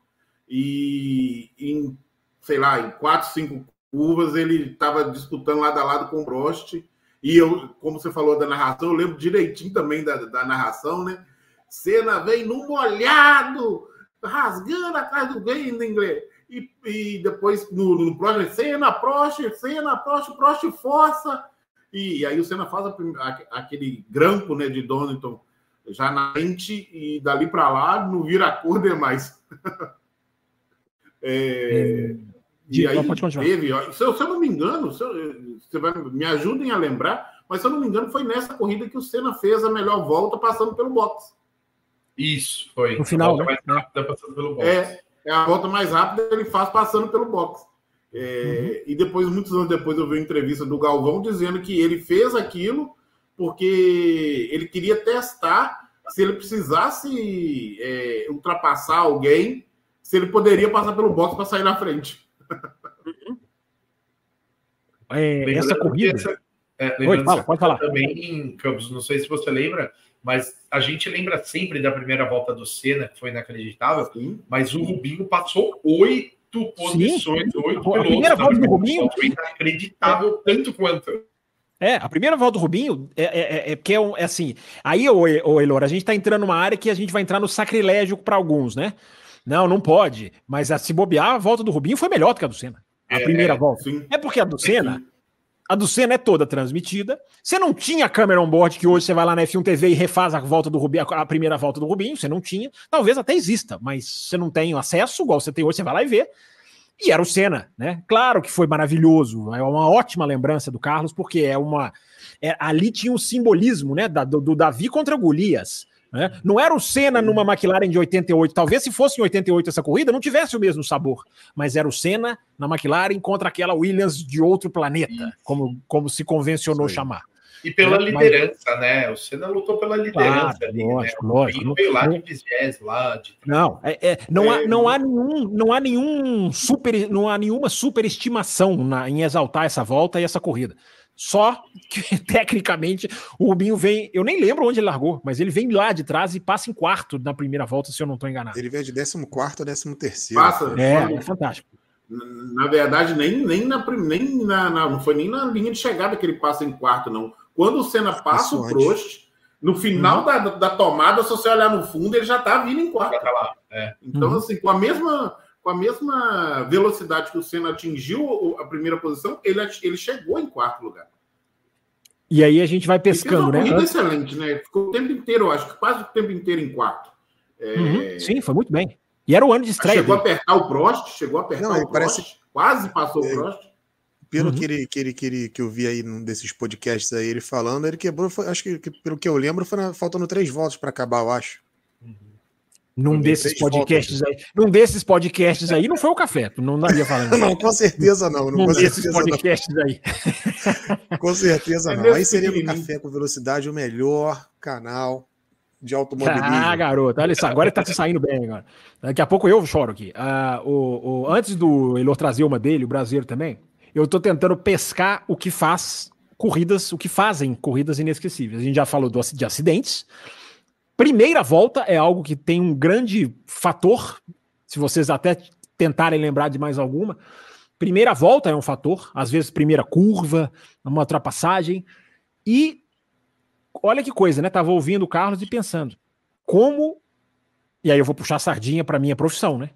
e em, sei lá, em quatro, cinco curvas ele estava disputando lado a lado com o Prost. E eu, como você falou da narração, eu lembro direitinho também da, da narração, né? Senna vem no molhado, rasgando atrás do em inglês. E, e depois no, no Prost, Senna, Prost, Senna, Prost, Prost, força. E, aí o Senna faz a, a, aquele grampo né, de Donington já na frente e dali para lá não vira a cor demais. é, é, e aí teve, ó, se, eu, se, eu, não me engano, se eu, você vai, me ajudem a lembrar, mas se eu não me engano, foi nessa corrida que o Senna fez a melhor volta passando pelo box. Isso, foi. No final, né? mais rápida passando pelo box. É, é a volta mais rápida que ele faz passando pelo box. É, uhum. E depois, muitos anos depois, eu vi uma entrevista do Galvão dizendo que ele fez aquilo porque ele queria testar se ele precisasse é, ultrapassar alguém, se ele poderia passar pelo box para sair na frente. É, essa corrida. Essa, é, Oi, fala, pode falar. Também em Campos, não sei se você lembra, mas a gente lembra sempre da primeira volta do Senna, que foi inacreditável, Sim. mas o Rubinho passou oito posições, oito pilotos. A primeira volta do Rubinho foi inacreditável tanto quanto. É, a primeira volta do Rubinho é, é, é, é porque é, um, é assim. Aí, ô, ô Elor, a gente tá entrando numa área que a gente vai entrar no sacrilégio para alguns, né? Não, não pode. Mas a, se bobear, a volta do Rubinho foi melhor do que a do Senna. A é, primeira volta. Sim. É porque a do Senna a do Senna é toda transmitida. Você não tinha câmera on board, que hoje você vai lá na F1 TV e refaz a volta do Rubinho, a primeira volta do Rubinho, você não tinha. Talvez até exista, mas você não tem acesso, igual você tem hoje, você vai lá e vê. E era o Senna, né? Claro que foi maravilhoso, é uma ótima lembrança do Carlos, porque é uma. É, ali tinha um simbolismo, né? Da, do, do Davi contra Golias. Né? Não era o Senna numa McLaren de 88. Talvez se fosse em 88 essa corrida, não tivesse o mesmo sabor. Mas era o Senna na McLaren contra aquela Williams de outro planeta, como, como se convencionou Sim. chamar. E pela né? liderança, Mas... né? O Senna lutou pela liderança claro, ali, lógico, né? lógico. Veio lá de vigés, lá de... Não, é, é, não, é, há, não há nenhum, não há nenhum super, não há nenhuma superestimação na, em exaltar essa volta e essa corrida. Só que, tecnicamente, o Rubinho vem. Eu nem lembro onde ele largou, mas ele vem lá de trás e passa em quarto na primeira volta, se eu não estou enganado. Ele vem de 14 a 13 terceiro. Passa, é, é fantástico. Na verdade, nem, nem, na, nem na, na, não foi nem na linha de chegada que ele passa em quarto, não. Quando o Senna passa o Prost, no final hum. da, da tomada, se você olhar no fundo, ele já está vindo em quarto. Tá é. Então, uhum. assim, com a mesma com a mesma velocidade que o Senna atingiu a primeira posição, ele, ele chegou em quarto lugar. E aí a gente vai pescando, né? Corrida excelente, né? Ficou o tempo inteiro, acho que quase o tempo inteiro em quarto. É... Uhum, sim, foi muito bem. E era o ano de estreia. Chegou dele. a apertar o Prost, chegou a apertar Não, o Prost, parece... quase passou é... o Prost. Pelo uhum. que, ele, que, ele, que, ele, que eu vi aí num desses podcasts aí, ele falando, ele quebrou, foi, acho que, que, pelo que eu lembro, foi na, faltando três voltas para acabar, eu acho. Num desses podcasts aí. Num desses podcasts aí, não foi o café. Não daria falando. não, com certeza não. Num desses podcasts não. aí. com certeza é não. Aí seria o Café com Velocidade o melhor canal de automobilismo. Ah, garoto, olha só, agora ele tá se saindo bem agora. Daqui a pouco eu choro aqui. Uh, o, o, antes do Elor trazer uma dele, o brasileiro também, eu tô tentando pescar o que faz corridas, o que fazem corridas inesquecíveis. A gente já falou do, de acidentes. Primeira volta é algo que tem um grande fator, se vocês até tentarem lembrar de mais alguma. Primeira volta é um fator, às vezes primeira curva, uma ultrapassagem. E olha que coisa, né? Tava ouvindo o Carlos e pensando como e aí eu vou puxar a sardinha para minha profissão, né?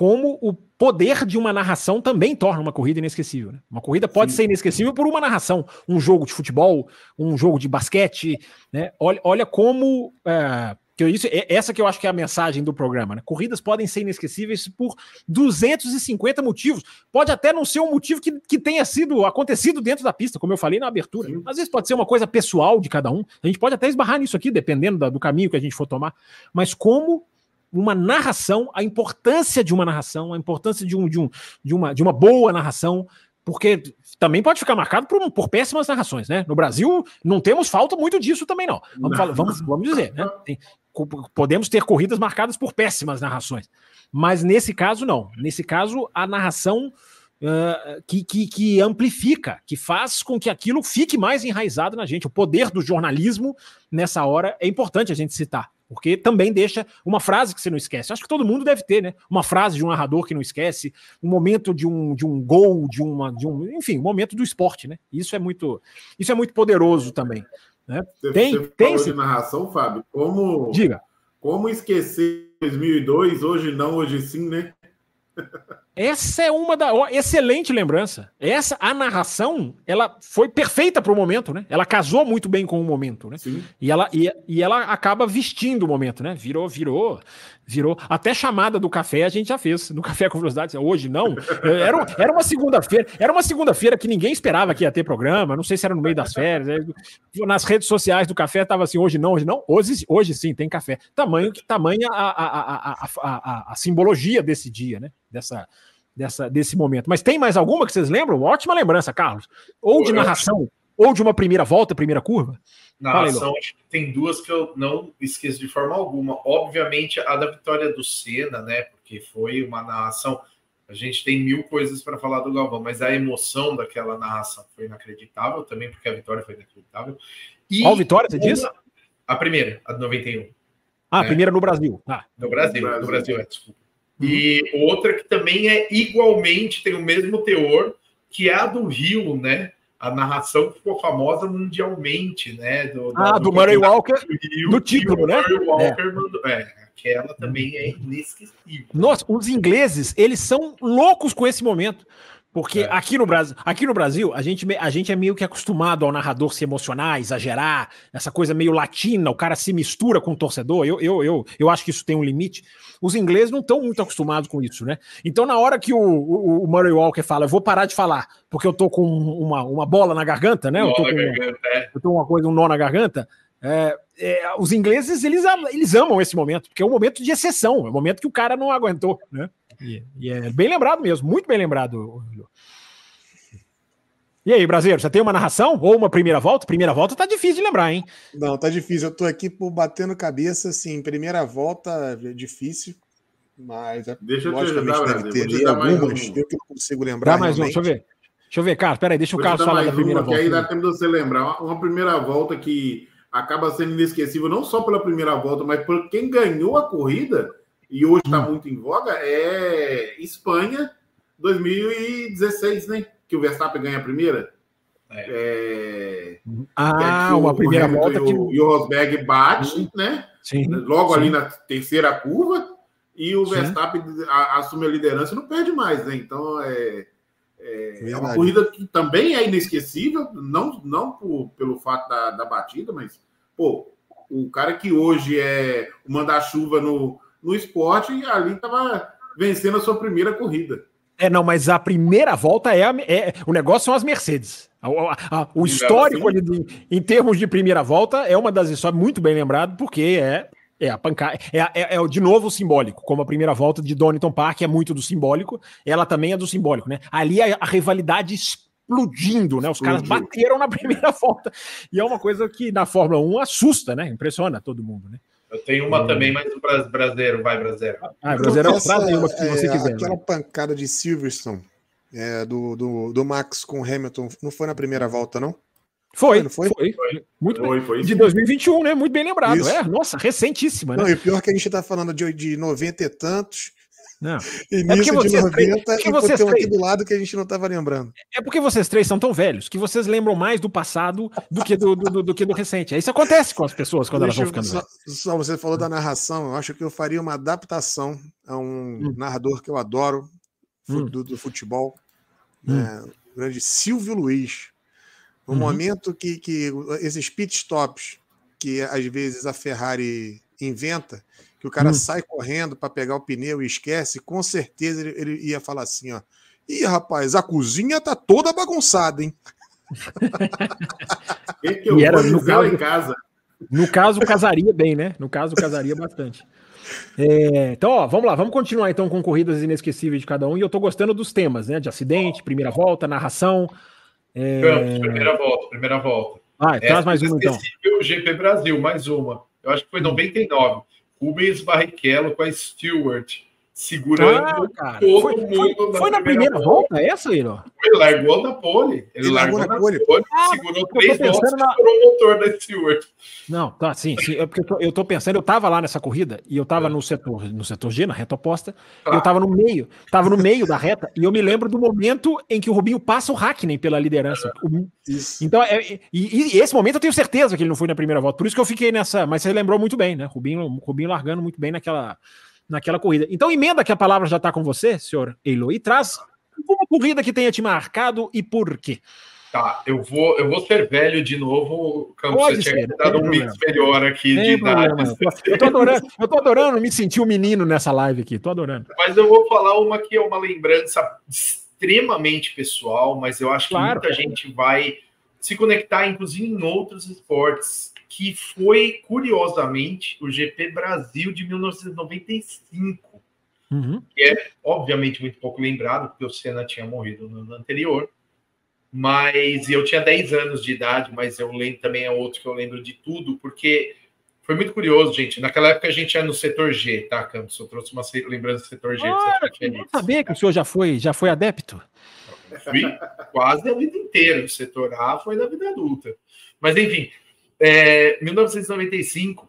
Como o poder de uma narração também torna uma corrida inesquecível. Né? Uma corrida pode Sim. ser inesquecível por uma narração. Um jogo de futebol, um jogo de basquete, né? Olha, olha como. É, que isso, essa que eu acho que é a mensagem do programa, né? Corridas podem ser inesquecíveis por 250 motivos. Pode até não ser um motivo que, que tenha sido acontecido dentro da pista, como eu falei na abertura. Sim. Às vezes pode ser uma coisa pessoal de cada um. A gente pode até esbarrar nisso aqui, dependendo da, do caminho que a gente for tomar. Mas como uma narração, a importância de uma narração, a importância de, um, de, um, de, uma, de uma boa narração, porque também pode ficar marcado por, por péssimas narrações, né? No Brasil, não temos falta muito disso também, não. Vamos, não. Falar, vamos, vamos dizer, né? Tem, podemos ter corridas marcadas por péssimas narrações. Mas nesse caso, não. Nesse caso, a narração uh, que, que, que, amplifica, que faz com que aquilo fique mais enraizado na gente. O poder do jornalismo nessa hora é importante a gente citar. Porque também deixa uma frase que você não esquece. Acho que todo mundo deve ter, né? Uma frase de um narrador que não esquece, um momento de um, de um gol, de uma, de um, enfim, um momento do esporte, né? Isso é muito, isso é muito poderoso também. Né? Você, tem, você tem de narração, Fábio. Como, Diga. Como esquecer 2002? Hoje não, hoje sim, né? Essa é uma da excelente lembrança. Essa a narração, ela foi perfeita para o momento, né? Ela casou muito bem com o momento, né? Sim. E ela e, e ela acaba vestindo o momento, né? Virou, virou, virou. Até chamada do café a gente já fez. No café com velocidade, hoje não. Era, era uma segunda-feira, era uma segunda-feira que ninguém esperava que ia ter programa. Não sei se era no meio das férias. Nas redes sociais do café estava assim, hoje não, hoje não. Hoje, hoje sim tem café. Tamanho que tamanha a, a, a, a, a simbologia desse dia, né? Dessa dessa, desse momento. Mas tem mais alguma que vocês lembram? Ótima lembrança, Carlos. Ou de narração, ou de uma primeira volta, primeira curva. Narração, acho que tem duas que eu não esqueço de forma alguma. Obviamente, a da vitória do Senna, né? Porque foi uma narração. A gente tem mil coisas para falar do Galvão, mas a emoção daquela narração foi inacreditável também, porque a vitória foi inacreditável. E Qual vitória você disse? A primeira, a de 91. Ah, a né? primeira no Brasil. Ah. No Brasil, no Brasil, é, desculpa. E outra que também é igualmente, tem o mesmo teor, que é a do Rio, né? A narração que ficou famosa mundialmente, né? Do, ah, do, do Murray Walker, do, Rio, do título, né? Murray Walker é. Mandou, é, aquela também é inesquecível. Nossa, os ingleses, eles são loucos com esse momento. Porque é. aqui, no Brasil, aqui no Brasil, a gente, a gente é meio que acostumado ao narrador se emocionar, exagerar, essa coisa meio latina, o cara se mistura com o torcedor. Eu, eu, eu, eu acho que isso tem um limite. Os ingleses não estão muito acostumados com isso, né? Então, na hora que o, o, o, Murray Walker fala, eu vou parar de falar, porque eu tô com uma, uma bola na garganta, né? Eu tô, com, é. eu tô uma coisa, um nó na garganta. É, é, os ingleses, eles, eles amam esse momento, porque é um momento de exceção, é um momento que o cara não aguentou, né? E, e é bem lembrado mesmo, muito bem lembrado. E aí, brasileiro, você tem uma narração ou uma primeira volta? Primeira volta tá difícil de lembrar, hein? Não, tá difícil. Eu tô aqui por batendo cabeça, assim, primeira volta é difícil, mas é, deixa eu te ajudar, deve ter ali algumas um. eu que não consigo lembrar. Dá mais um, deixa eu ver. Deixa eu ver, Carlos, peraí, deixa o Carlos falar da primeira uma, volta. Que aí dá tempo de você lembrar. Uma primeira volta que acaba sendo inesquecível, não só pela primeira volta, mas por quem ganhou a corrida e hoje está hum. muito em voga, é Espanha 2016, né? Que o Verstappen ganha a primeira. É. É... Ah, é uma primeira volta e o, que... e o Rosberg bate, hum. né? Sim, Logo sim. ali na terceira curva, e o sim. Verstappen assume a liderança e não perde mais, né? Então é, é, é, uma corrida que também é inesquecível, não, não por, pelo fato da, da batida, mas pô, o cara que hoje é o manda-chuva no, no esporte e ali estava vencendo a sua primeira corrida. É, não, mas a primeira volta é, a, é o negócio são as Mercedes. A, a, o histórico ali em termos de primeira volta é uma das histórias muito bem lembrado, porque é é a pancada. É, é, é, de novo o simbólico, como a primeira volta de Donington Park é muito do simbólico, ela também é do simbólico, né? Ali a, a rivalidade explodindo, né? Os caras bateram na primeira volta. E é uma coisa que na Fórmula 1 assusta, né? Impressiona todo mundo, né? Eu tenho uma hum. também, mas o brasileiro, vai, brasileiro. Ah, brasileiro, essa, traz uma que você é, quiser. Aquela né? pancada de Silverstone é, do, do, do Max com Hamilton, não foi na primeira volta, não? Foi, foi, foi, foi. Muito foi, foi, de 2021, né? Muito bem lembrado. Isso. É, nossa, recentíssima, né? Não, e pior que a gente está falando de, de 90 e tantos. Não. Início é de 90 três, e vocês três, do lado que a gente não estava lembrando. É porque vocês três são tão velhos que vocês lembram mais do passado do que do, do, do, do que do recente. Isso acontece com as pessoas quando Deixa elas vão ficando só, só, você falou da narração, eu acho que eu faria uma adaptação a um hum. narrador que eu adoro hum. do, do, futebol, hum. né, o grande Silvio Luiz. No uhum. momento que, que esses pit stops que às vezes a Ferrari inventa, que o cara hum. sai correndo para pegar o pneu e esquece, com certeza ele, ele, ia falar assim, ó. Ih, rapaz, a cozinha tá toda bagunçada, hein? que eu e era no caso, em casa. No caso, casaria bem, né? No caso, casaria bastante. É, então, ó, vamos lá, vamos continuar então com corridas inesquecíveis de cada um. E eu tô gostando dos temas, né? De acidente, primeira volta, narração. É... Campos, primeira volta, primeira volta. Ah, traz mais uma então. O GP Brasil, mais uma. Eu acho que foi 99. Rubens Barrichello com a Stewart segurando ah, todo foi, mundo. Foi, foi na primeira, primeira volta, volta essa, Iro? Ele largou na pole. Ele, ele largou, largou, na pole, pole ah, segurou três voltas na... e o motor da Stewart. Não, tá, sim, sim. É porque eu tô, eu tô, pensando, eu tava lá nessa corrida e eu tava é. no setor, no setor G, na reta oposta, ah. eu tava no meio, tava no meio da reta e eu me lembro do momento em que o Rubinho passa o Hackney pela liderança. Isso. Então, é, e, e, esse momento eu tenho certeza que ele não foi na primeira volta, por isso que eu fiquei nessa, mas você lembrou muito bem, né? Rubinho, Rubinho largando muito bem naquela naquela corrida. Então, emenda que a palavra já está com você, senhor Eilo, e traz uma corrida que tenha te marcado e por quê. Tá, eu vou, eu vou ser velho de novo, Campos. Pode você ser, tinha dado um mix melhor aqui de idade. Eu tô, adorando, eu tô adorando me sentir um menino nessa live aqui, tô adorando. Mas eu vou falar uma que é uma lembrança extremamente pessoal, mas eu acho claro. que muita gente vai se conectar, inclusive em outros esportes que foi, curiosamente, o GP Brasil de 1995. Uhum. Que é, obviamente, muito pouco lembrado, porque o Senna tinha morrido no ano anterior. Mas eu tinha 10 anos de idade, mas eu lembro também é outro que eu lembro de tudo, porque foi muito curioso, gente. Naquela época a gente ia no setor G, tá, Campos? Eu trouxe uma lembrança do setor G. Ah, eu não sabia que o senhor já foi, já foi adepto. Fui quase a vida inteira. O setor A foi da vida adulta. Mas, enfim, é, 1995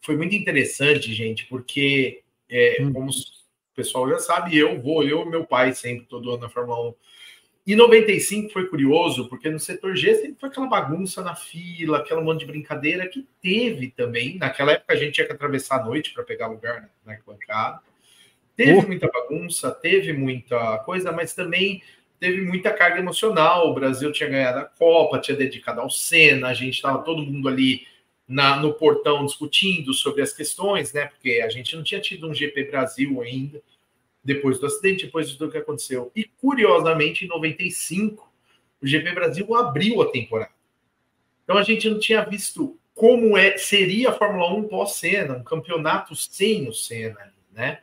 foi muito interessante, gente, porque, é, hum. como o pessoal já sabe, eu vou, eu e meu pai sempre, todo ano na Fórmula 1. E 95 foi curioso, porque no setor G sempre foi aquela bagunça na fila, aquela monte de brincadeira que teve também. Naquela época a gente tinha que atravessar a noite para pegar lugar na arquibancada. Teve uh. muita bagunça, teve muita coisa, mas também teve muita carga emocional. O Brasil tinha ganhado a Copa, tinha dedicado ao Senna, a gente estava todo mundo ali na, no portão discutindo sobre as questões, né? Porque a gente não tinha tido um GP Brasil ainda, depois do acidente, depois de tudo que aconteceu. E curiosamente, em 95, o GP Brasil abriu a temporada. Então a gente não tinha visto como é seria a Fórmula 1 pós-Senna, um campeonato sem o Senna, né?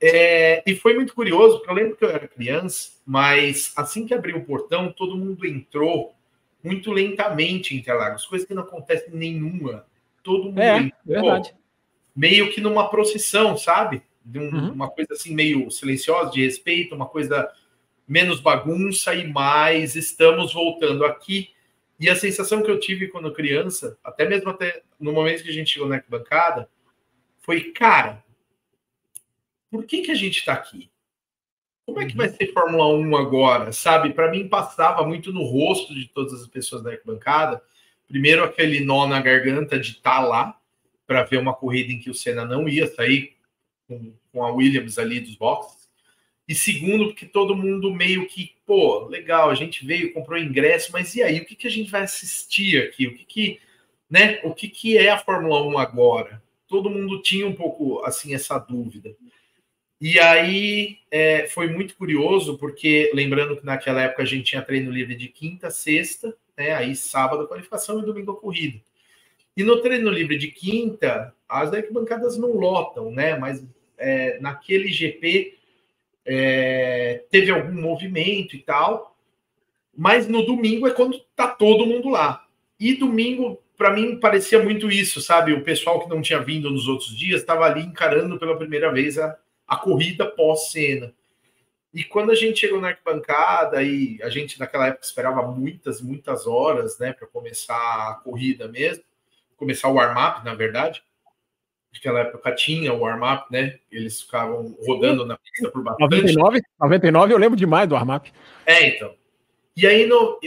É, e foi muito curioso, porque eu lembro que eu era criança, mas assim que abriu o portão, todo mundo entrou muito lentamente em Interlagos, coisa que não acontece nenhuma. Todo mundo é, entrou verdade. meio que numa procissão, sabe? De um, uhum. Uma coisa assim meio silenciosa, de respeito, uma coisa menos bagunça e mais estamos voltando aqui. E a sensação que eu tive quando criança, até mesmo até no momento que a gente chegou na bancada, foi, cara, por que, que a gente está aqui? Como é que vai uhum. ser Fórmula 1 agora? Sabe, para mim passava muito no rosto de todas as pessoas da arquibancada. Primeiro, aquele nó na garganta de estar tá lá para ver uma corrida em que o Senna não ia sair com, com a Williams ali dos boxes. E segundo, porque todo mundo meio que, pô, legal, a gente veio, comprou ingresso, mas e aí, o que, que a gente vai assistir aqui? O que, que né? O que, que é a Fórmula 1 agora? Todo mundo tinha um pouco assim essa dúvida. E aí é, foi muito curioso, porque lembrando que naquela época a gente tinha treino livre de quinta, sexta, né? Aí sábado a qualificação e domingo corrida. E no treino livre de quinta, as arquibancadas não lotam, né? Mas é, naquele GP é, teve algum movimento e tal. Mas no domingo é quando tá todo mundo lá. E domingo, para mim, parecia muito isso, sabe? O pessoal que não tinha vindo nos outros dias estava ali encarando pela primeira vez a, a corrida pós-cena. E quando a gente chegou na arquibancada, e a gente naquela época esperava muitas, muitas horas, né, para começar a corrida mesmo, começar o warm-up, na verdade. Naquela época tinha o warm-up, né? Eles ficavam rodando na pista por bastante. 99, 99 eu lembro demais do warm-up. É, então. E aí no,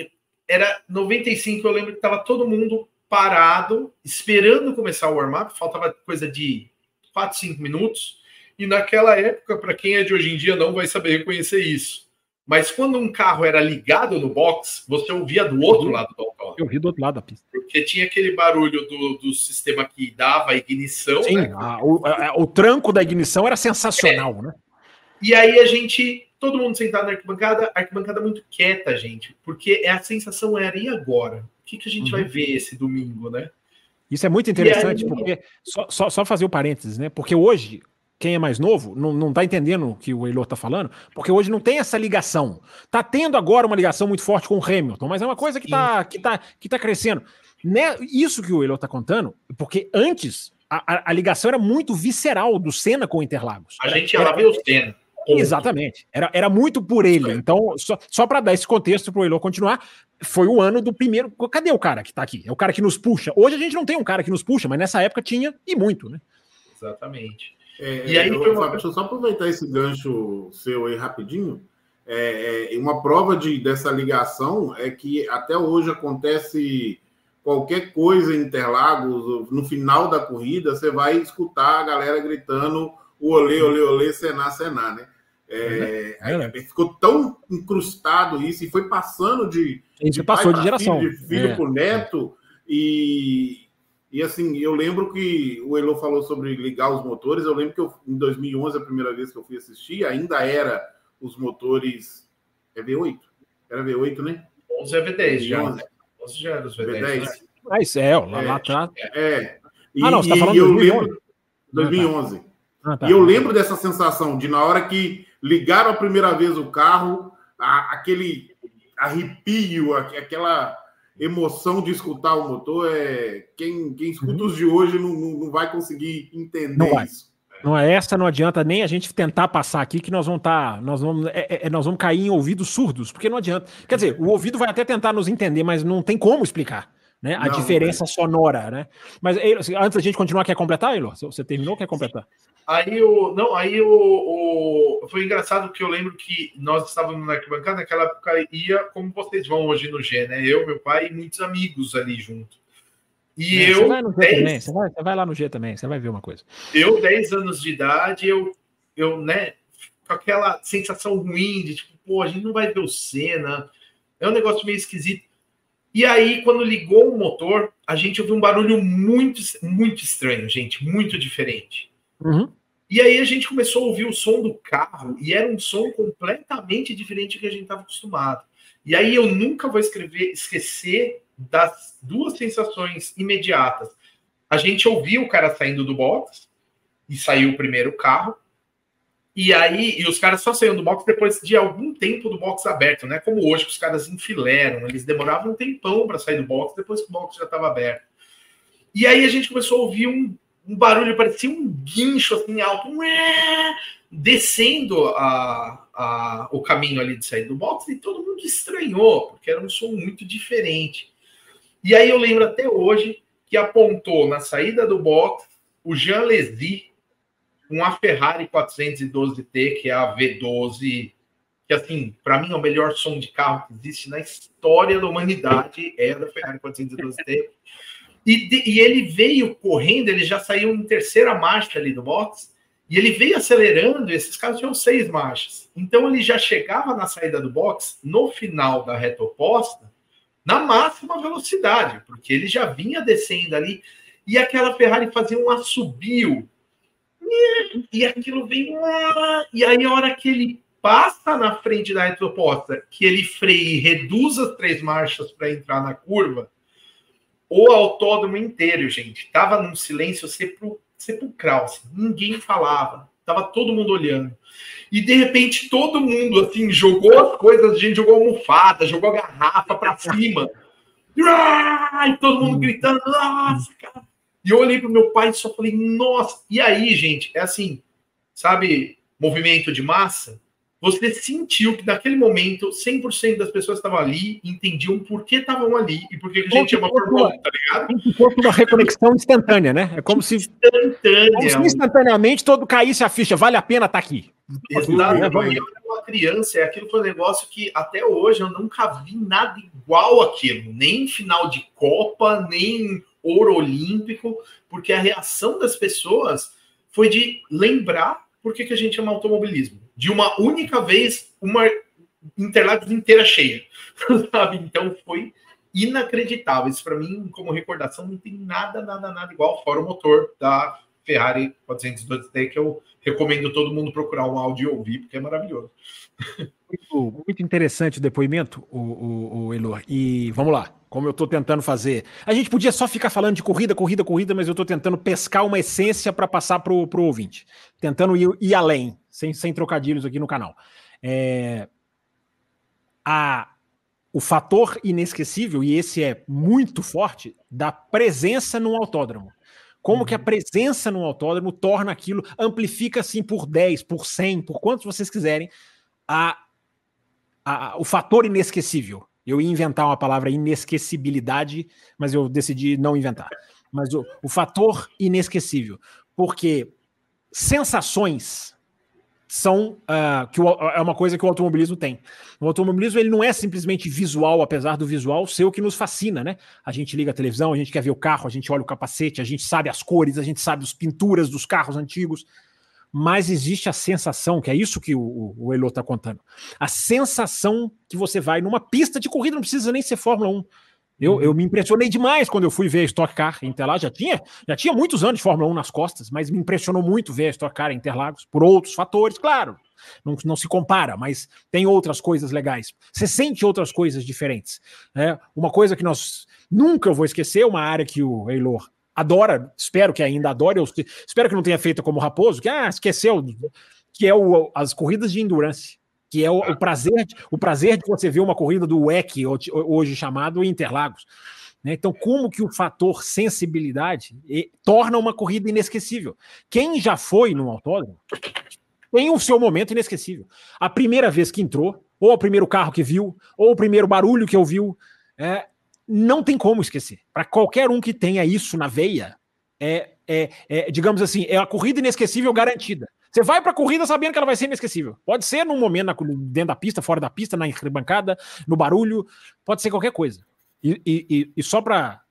era 95, eu lembro que tava todo mundo parado, esperando começar o warm-up, faltava coisa de 4, 5 minutos. E naquela época, para quem é de hoje em dia, não vai saber reconhecer isso. Mas quando um carro era ligado no box, você ouvia do outro lado do autódromo. Eu ouvi do outro lado da pista. Porque tinha aquele barulho do, do sistema que dava a ignição. Sim, né? a, o, a, o, tranco da ignição era sensacional, é. né? E aí a gente, todo mundo sentado na arquibancada, arquibancada muito quieta, gente. Porque a sensação era, e agora? O que, que a gente uhum. vai ver esse domingo, né? Isso é muito interessante, aí... porque. Só, só, só fazer o parênteses, né? Porque hoje quem é mais novo não, não tá entendendo o que o Eilor tá falando, porque hoje não tem essa ligação. Tá tendo agora uma ligação muito forte com o Hamilton, mas é uma coisa que tá, que tá, que tá crescendo. Né? Isso que o Eilor tá contando, porque antes a, a, ligação era muito visceral do Senna com o Interlagos. A gente lá ver o Senna. Exatamente. Era, era muito por ele. Então, só, só para dar esse contexto para o Eilor continuar, foi o ano do primeiro. Cadê o cara que tá aqui? É o cara que nos puxa. Hoje a gente não tem um cara que nos puxa, mas nessa época tinha e muito, né? Exatamente. É, e aí, eu, uma... Deixa eu só aproveitar esse gancho seu aí rapidinho. É, é, uma prova de, dessa ligação é que até hoje acontece qualquer coisa em Interlagos, no final da corrida, você vai escutar a galera gritando o olê, olê, olê, sená, sená, né? É, é, é, ficou tão incrustado isso e foi passando de, isso de passou de geração, filho, de filho é. neto e, e assim, eu lembro que o Elo falou sobre ligar os motores. Eu lembro que eu, em 2011, a primeira vez que eu fui assistir, ainda era os motores. É V8? Era V8, né? 11 é V10 já. 11, 11 já era os V10. V10. Né? Ah, isso é, lá, é, lá atrás. É. E, ah, não, você tá falando de 2011. Lembro, 2011. Ah, tá. E eu lembro dessa sensação de na hora que ligaram a primeira vez o carro, a, aquele arrepio, aquela emoção de escutar o motor é quem, quem escuta os de hoje não, não vai conseguir entender não vai. isso. Não é essa, não adianta nem a gente tentar passar aqui que nós vamos estar, tá, nós vamos, é, é, é, nós vamos cair em ouvidos surdos, porque não adianta. Quer dizer, o ouvido vai até tentar nos entender, mas não tem como explicar, né? A não, diferença sonora, né? Mas antes da gente continuar, quer completar, Elo? Você terminou? Quer completar? Aí o. Não, aí o, o, Foi engraçado que eu lembro que nós estávamos na arquibancada, naquela época ia como vocês vão hoje no G, né? Eu, meu pai e muitos amigos ali junto. E é, eu. Você vai, no G dez, também, você, vai, você vai lá no G também, você vai ver uma coisa. Eu, 10 anos de idade, eu, eu, né, com aquela sensação ruim de tipo, pô, a gente não vai ver o Senna. É um negócio meio esquisito. E aí, quando ligou o motor, a gente ouviu um barulho muito, muito estranho, gente, muito diferente. Uhum. E aí a gente começou a ouvir o som do carro e era um som completamente diferente do que a gente estava acostumado. E aí eu nunca vou escrever, esquecer das duas sensações imediatas. A gente ouviu o cara saindo do box e saiu o primeiro carro. E aí, e os caras só saíram do box depois de algum tempo do box aberto, né? Como hoje que os caras enfileram, eles demoravam um tempão para sair do box depois que o box já estava aberto. E aí a gente começou a ouvir um um barulho, parecia um guincho assim alto, descendo a, a, o caminho ali de sair do box, e todo mundo estranhou, porque era um som muito diferente. E aí eu lembro até hoje que apontou na saída do box o Jean Lesy, uma Ferrari 412T, que é a V12, que assim, para mim é o melhor som de carro que existe na história da humanidade, é a da Ferrari 412T. E, e ele veio correndo, ele já saiu em terceira marcha ali do box, e ele veio acelerando, esses caras tinham seis marchas. Então ele já chegava na saída do box, no final da reta oposta, na máxima velocidade, porque ele já vinha descendo ali, e aquela Ferrari fazia um assobio. E aquilo vem lá, e aí a hora que ele passa na frente da reta oposta, que ele freia e reduz as três marchas para entrar na curva, o autódromo inteiro, gente, tava num silêncio sepulcral, assim, ninguém falava, tava todo mundo olhando. E de repente todo mundo assim jogou as coisas, a gente jogou almofada, jogou a garrafa para cima. E todo mundo gritando, nossa, cara. E eu olhei pro meu pai e só falei, nossa. E aí, gente, é assim, sabe, movimento de massa? você sentiu que naquele momento 100% das pessoas estavam ali, entendiam por que estavam ali e por que a gente chama Fórmula 1, tá ligado? Fosse uma reconexão instantânea, né? É como se, Instantânea. como se instantaneamente todo caísse a ficha. Vale a pena estar aqui. Exato. É, Eu era uma criança e aquilo foi um negócio que até hoje eu nunca vi nada igual aquilo. Nem final de Copa, nem ouro olímpico, porque a reação das pessoas foi de lembrar por que, que a gente ama automobilismo. De uma única vez, uma Interlagos inteira cheia. Sabe? Então foi inacreditável. Isso para mim, como recordação, não tem nada, nada, nada igual, fora o motor da Ferrari 412T, que eu recomendo todo mundo procurar um áudio e ouvir, porque é maravilhoso. Muito, muito interessante o depoimento, o, o, o Elor. E vamos lá, como eu estou tentando fazer. A gente podia só ficar falando de corrida, corrida, corrida, mas eu estou tentando pescar uma essência para passar para o ouvinte. Tentando ir, ir além, sem, sem trocadilhos aqui no canal. É, a, o fator inesquecível, e esse é muito forte, da presença no autódromo. Como que a presença no autódromo torna aquilo, amplifica assim por 10, por 100, por quantos vocês quiserem, a, a, o fator inesquecível. Eu ia inventar uma palavra inesquecibilidade, mas eu decidi não inventar. Mas o, o fator inesquecível. Porque sensações são uh, que o, é uma coisa que o automobilismo tem. O automobilismo ele não é simplesmente visual, apesar do visual ser o que nos fascina, né? A gente liga a televisão, a gente quer ver o carro, a gente olha o capacete, a gente sabe as cores, a gente sabe as pinturas dos carros antigos, mas existe a sensação, que é isso que o, o Elo está contando, a sensação que você vai numa pista de corrida, não precisa nem ser Fórmula 1. Eu, eu me impressionei demais quando eu fui ver a Stock Car Interlagos. Já tinha, já tinha muitos anos de Fórmula 1 nas costas, mas me impressionou muito ver a Stock Car em Interlagos, por outros fatores, claro. Não, não se compara, mas tem outras coisas legais. Você sente outras coisas diferentes. Né? Uma coisa que nós nunca vou esquecer, uma área que o Eilor adora, espero que ainda adore, eu espero que não tenha feito como Raposo, que ah, esqueceu, que é o, as corridas de endurance que é o, o, prazer, o prazer de você ver uma corrida do WEC, hoje chamado Interlagos. Né? Então, como que o fator sensibilidade torna uma corrida inesquecível? Quem já foi no autódromo tem o seu momento inesquecível. A primeira vez que entrou, ou o primeiro carro que viu, ou o primeiro barulho que ouviu, é, não tem como esquecer. Para qualquer um que tenha isso na veia, é, é, é, digamos assim, é a corrida inesquecível garantida. Você vai para a corrida sabendo que ela vai ser inesquecível. Pode ser num momento na, dentro da pista, fora da pista, na arquibancada, no barulho, pode ser qualquer coisa. E, e, e só para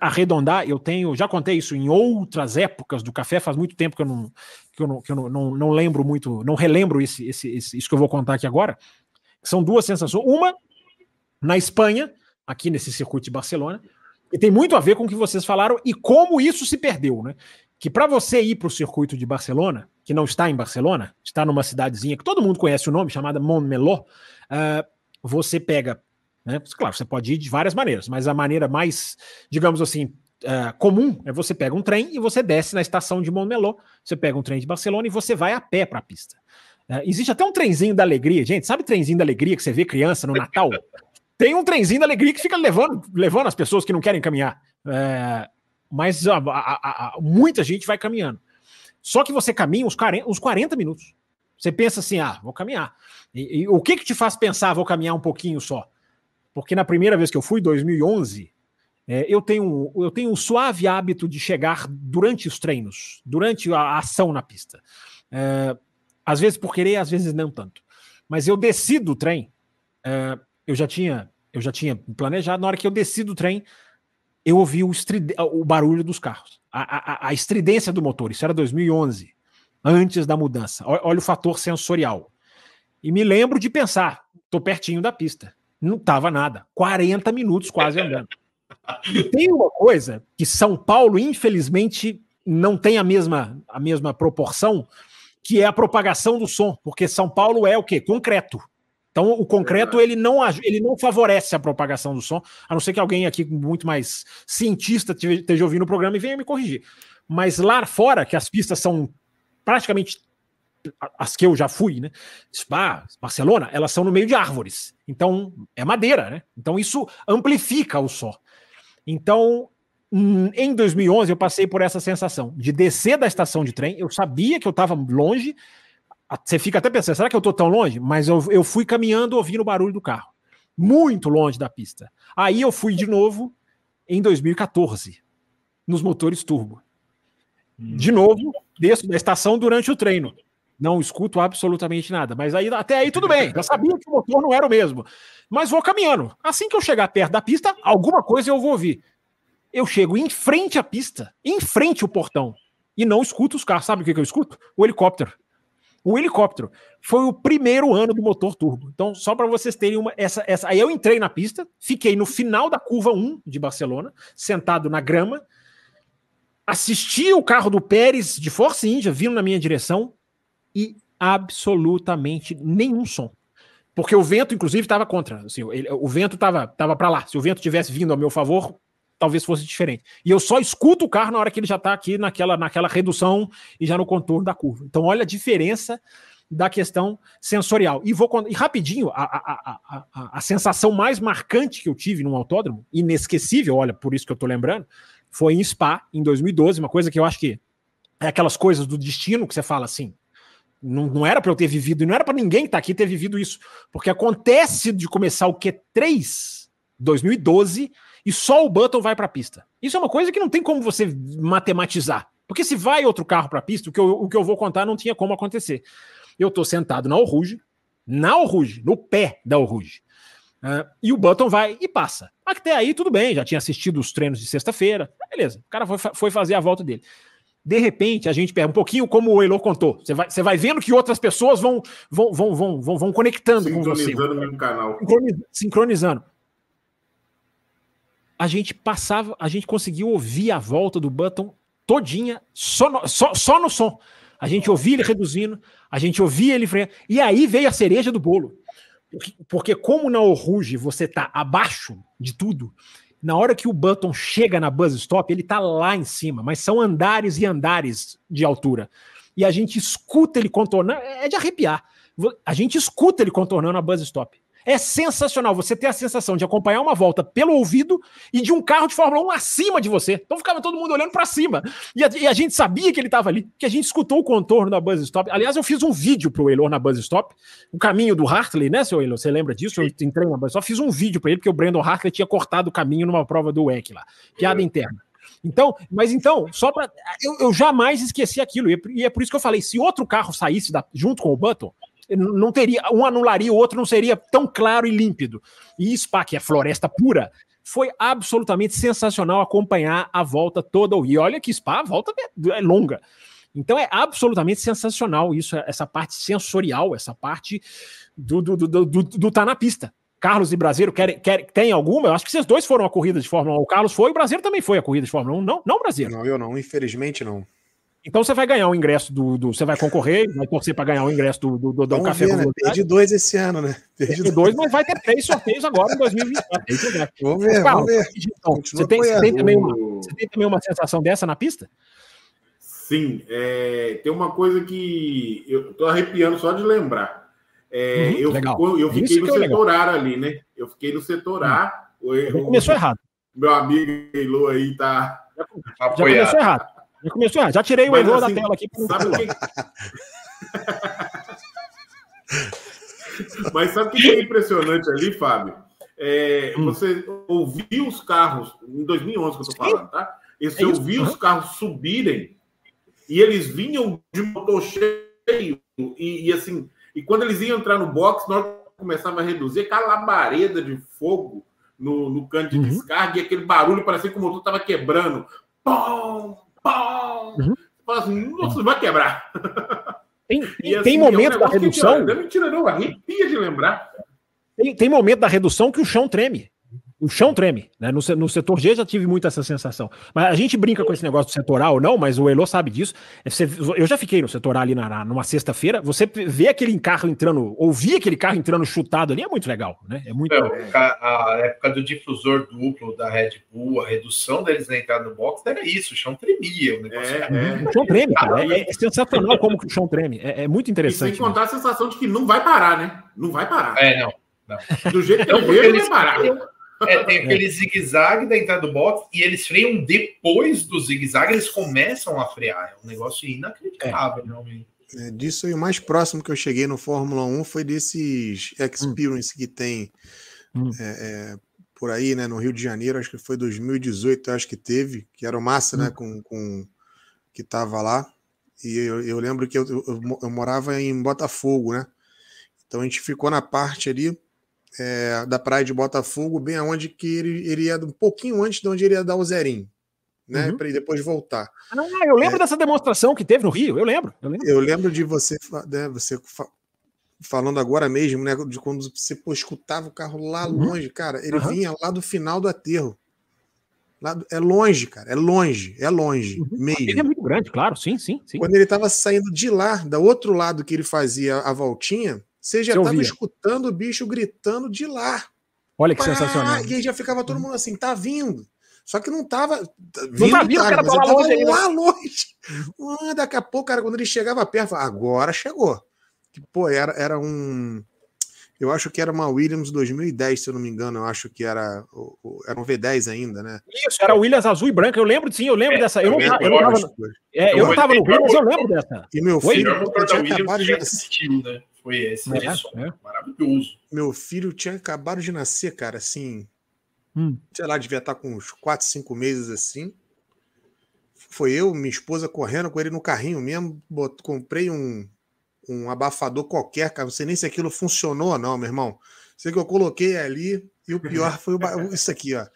arredondar, eu tenho, já contei isso em outras épocas do café, faz muito tempo que eu não, que eu não, que eu não, não, não lembro muito, não relembro esse, esse, esse, isso que eu vou contar aqui agora. São duas sensações. Uma, na Espanha, aqui nesse circuito de Barcelona, e tem muito a ver com o que vocês falaram e como isso se perdeu, né? Que para você ir para o circuito de Barcelona, que não está em Barcelona, está numa cidadezinha que todo mundo conhece o nome, chamada Montmeló, uh, você pega, né? Claro, você pode ir de várias maneiras, mas a maneira mais, digamos assim, uh, comum é você pega um trem e você desce na estação de Montmeló, você pega um trem de Barcelona e você vai a pé para a pista. Uh, existe até um trenzinho da alegria, gente. Sabe trenzinho da alegria que você vê criança no Natal? Tem um trenzinho da alegria que fica levando, levando as pessoas que não querem caminhar. É, mas a, a, a, muita gente vai caminhando. Só que você caminha uns 40, uns 40 minutos. Você pensa assim, ah, vou caminhar. E, e, o que que te faz pensar, vou caminhar um pouquinho só? Porque na primeira vez que eu fui, 2011, é, eu, tenho, eu tenho um suave hábito de chegar durante os treinos, durante a ação na pista. É, às vezes por querer, às vezes não tanto. Mas eu desci do trem, é, eu já tinha eu já tinha planejado, na hora que eu desci do trem, eu ouvi o, o barulho dos carros, a, a, a, estridência do motor. Isso era 2011, antes da mudança. Olha o fator sensorial. E me lembro de pensar, tô pertinho da pista. Não tava nada. 40 minutos quase andando. E tem uma coisa que São Paulo, infelizmente, não tem a mesma, a mesma proporção, que é a propagação do som, porque São Paulo é o quê? Concreto. Então, o concreto ele não, ele não favorece a propagação do som, a não ser que alguém aqui muito mais cientista esteja ouvindo o programa e venha me corrigir. Mas lá fora, que as pistas são praticamente as que eu já fui, né? Spa, Barcelona, elas são no meio de árvores. Então, é madeira, né? Então, isso amplifica o som. Então, hum, em 2011, eu passei por essa sensação de descer da estação de trem. Eu sabia que eu estava longe, você fica até pensando, será que eu tô tão longe? Mas eu, eu fui caminhando ouvindo o barulho do carro. Muito longe da pista. Aí eu fui de novo em 2014, nos motores turbo. De novo, desço da estação durante o treino. Não escuto absolutamente nada. Mas aí até aí tudo bem. Já sabia que o motor não era o mesmo. Mas vou caminhando. Assim que eu chegar perto da pista, alguma coisa eu vou ouvir. Eu chego em frente à pista, em frente ao portão, e não escuto os carros. Sabe o que, que eu escuto? O helicóptero. O helicóptero foi o primeiro ano do motor turbo. Então, só para vocês terem uma. Essa, essa, aí eu entrei na pista, fiquei no final da curva 1 de Barcelona, sentado na grama, assisti o carro do Pérez de Força Índia vindo na minha direção e absolutamente nenhum som. Porque o vento, inclusive, estava contra. Assim, ele, o vento estava tava para lá. Se o vento tivesse vindo ao meu favor, talvez fosse diferente. E eu só escuto o carro na hora que ele já está aqui naquela, naquela redução e já no contorno da curva. Então, olha a diferença da questão sensorial. E vou e rapidinho, a, a, a, a, sensação mais marcante que eu tive num autódromo, inesquecível, olha, por isso que eu estou lembrando, foi em Spa, em 2012, uma coisa que eu acho que é aquelas coisas do destino que você fala assim. Não, não era para eu ter vivido, e não era para ninguém estar tá aqui ter vivido isso, porque acontece de começar o Q3 2012 e só o Button vai para a pista. Isso é uma coisa que não tem como você matematizar. Porque se vai outro carro para a pista, o que, eu, o que eu vou contar não tinha como acontecer. Eu estou sentado na Oruge, na Oruge, no pé da Oruge. Uh, e o Button vai e passa. Até aí tudo bem, já tinha assistido os treinos de sexta-feira. Beleza, o cara foi, foi fazer a volta dele. De repente, a gente pega um pouquinho como o Elo contou. Você vai, você vai vendo que outras pessoas vão vão, vão, vão, vão, conectando com você. Sincronizando mesmo canal. Sincronizando a gente passava, a gente conseguiu ouvir a volta do Button todinha, só no, só, só no som. A gente ouvia ele reduzindo, a gente ouvia ele freando. E aí veio a cereja do bolo. Porque, porque como na Oruge você tá abaixo de tudo, na hora que o Button chega na buzz stop, ele tá lá em cima, mas são andares e andares de altura. E a gente escuta ele contornando, é de arrepiar. A gente escuta ele contornando a buzz stop. É sensacional você ter a sensação de acompanhar uma volta pelo ouvido e de um carro de Fórmula 1 acima de você. Então ficava todo mundo olhando para cima. E a, e a, gente sabia que ele estava ali, que a gente escutou o contorno da Buzz Stop. Aliás, eu fiz um vídeo pro Eilor na Buzz Stop, o caminho do Hartley, né, seu Eilor? Você lembra disso? Eu entrei na Buzz Stop, fiz um vídeo para ele, porque o Brandon Hartley tinha cortado o caminho numa prova do WEC lá. Piada é. interna. Então, mas então, só para. Eu, eu, jamais esqueci aquilo. E é por isso que eu falei: se outro carro saísse da, junto com o Button, não teria, um anularia o outro, não seria tão claro e límpido. E Spa, que é floresta pura, foi absolutamente sensacional acompanhar a volta toda. E olha que Spa, a volta é, é longa. Então é absolutamente sensacional isso, essa parte sensorial, essa parte do, do, do, do, do tá na pista. Carlos e Brasileiro querem, querem, tem alguma? Eu acho que vocês dois foram a corrida de Fórmula 1. O Carlos foi, o Brasileiro também foi a corrida de Fórmula 1. Não, não Brasileiro. Não, eu não, infelizmente não. Então você vai ganhar o ingresso do, do, Você vai concorrer, vai torcer para ganhar o ingresso do, do, do, do Café ver, né? Perdi dois esse ano, né? Perdi dois. dois, mas vai ter três sorteios agora em 2024. Vamos ver, Carlos, vamos ver. Então, você, tem, você, tem também uma, você tem também uma sensação dessa na pista? Sim, é, tem uma coisa que eu tô arrepiando só de lembrar. É, uhum, eu, legal. eu é fiquei no é setor A ali, né? Eu fiquei no setor A. Hum. começou errado. Meu amigo Elo aí tá. Já, já começou errado. Já começou, já tirei o erro assim, da tela aqui. Sabe que... Mas sabe o que é impressionante ali, Fábio? É, hum. Você ouviu os carros, em 2011 que eu estou falando, tá? E você é ouviu os carros subirem e eles vinham de motor cheio e, e, assim, e quando eles iam entrar no box, nós começava a reduzir aquela labareda de fogo no, no canto de uhum. descarga e aquele barulho parecia que o motor estava quebrando. Pum, pau! Uhum. Você fala assim, nossa, vai quebrar. Tem, e, assim, tem momento é um da redução. não é mentira, não, arrepia de lembrar. Tem, tem momento da redução que o chão treme o chão treme. Né? No, no, setor G já tive muito essa sensação. Mas a gente brinca com esse negócio do setor A ou não, mas o Elo sabe disso. É, você, eu já fiquei no setor A ali na, na, numa sexta-feira. Você vê aquele carro entrando, ouvir aquele carro entrando chutado ali é muito legal. Né? É muito. É, a, a, época do difusor duplo da Red Bull, a redução deles na entrada do box era isso, o chão tremia. O, negócio é, é. o chão treme, cara. É, é, sensacional como o chão treme. É, é muito interessante. E sem contar a sensação de que não vai parar, né? Não vai parar. É, não. não. Do jeito que ele veio, não vai parar. É, tem aquele zigue-zague da entrada do box e eles freiam depois do zigue-zague, eles começam a frear. É um negócio inacreditável, é. realmente. É, disso aí, o mais próximo que eu cheguei no Fórmula 1 foi desses Experience hum. que tem hum. é, é, por aí, né, no Rio de Janeiro, acho que foi 2018, acho que teve, que era o Massa, né, hum. né, com, com que tava lá. E eu, eu lembro que eu, eu, eu, morava em Botafogo, né? Então a gente ficou na parte ali é, da praia de Botafogo, bem aonde que ele, ele ia um pouquinho antes de onde ele ia dar o zerinho né? Uhum. Para depois voltar. Ah, eu lembro é, dessa demonstração que teve no Rio, eu lembro. Eu lembro, eu lembro de você, né, você falando agora mesmo, né? De quando você pô, escutava o carro lá uhum. longe, cara, ele uhum. vinha lá do final do aterro. Lá do, é longe, cara, é longe, é longe. Uhum. Mesmo. é muito grande, claro, sim, sim, sim. Quando ele estava saindo de lá, do outro lado que ele fazia a voltinha, você já estava escutando o bicho gritando de lá. Olha que Pá! sensacional. E aí já ficava todo mundo assim, tá vindo. Só que não tava. Vindo, não tá vindo, cara, mas tava longe, lá longe. Ah, daqui a pouco, cara, quando ele chegava perto, agora chegou. Que, pô, era, era um. Eu acho que era uma Williams 2010, se eu não me engano. Eu acho que era. Era um V10 ainda, né? Isso, era Williams azul e branca. Eu lembro, sim, eu lembro é, dessa. Eu não, eu, eu não tava, é, eu não tava no Rio, mas eu lembro dessa. E meu filho. Foi, tinha acabado de assistir, né? Foi esse, é, é. maravilhoso. Meu filho tinha acabado de nascer, cara, assim. Hum. Sei lá, devia estar com uns 4, 5 meses assim. Foi eu, minha esposa, correndo com ele no carrinho mesmo. Bot... Comprei um, um abafador qualquer, cara. Não sei nem se aquilo funcionou ou não, meu irmão. Sei que eu coloquei ali e o pior foi o... isso aqui, ó.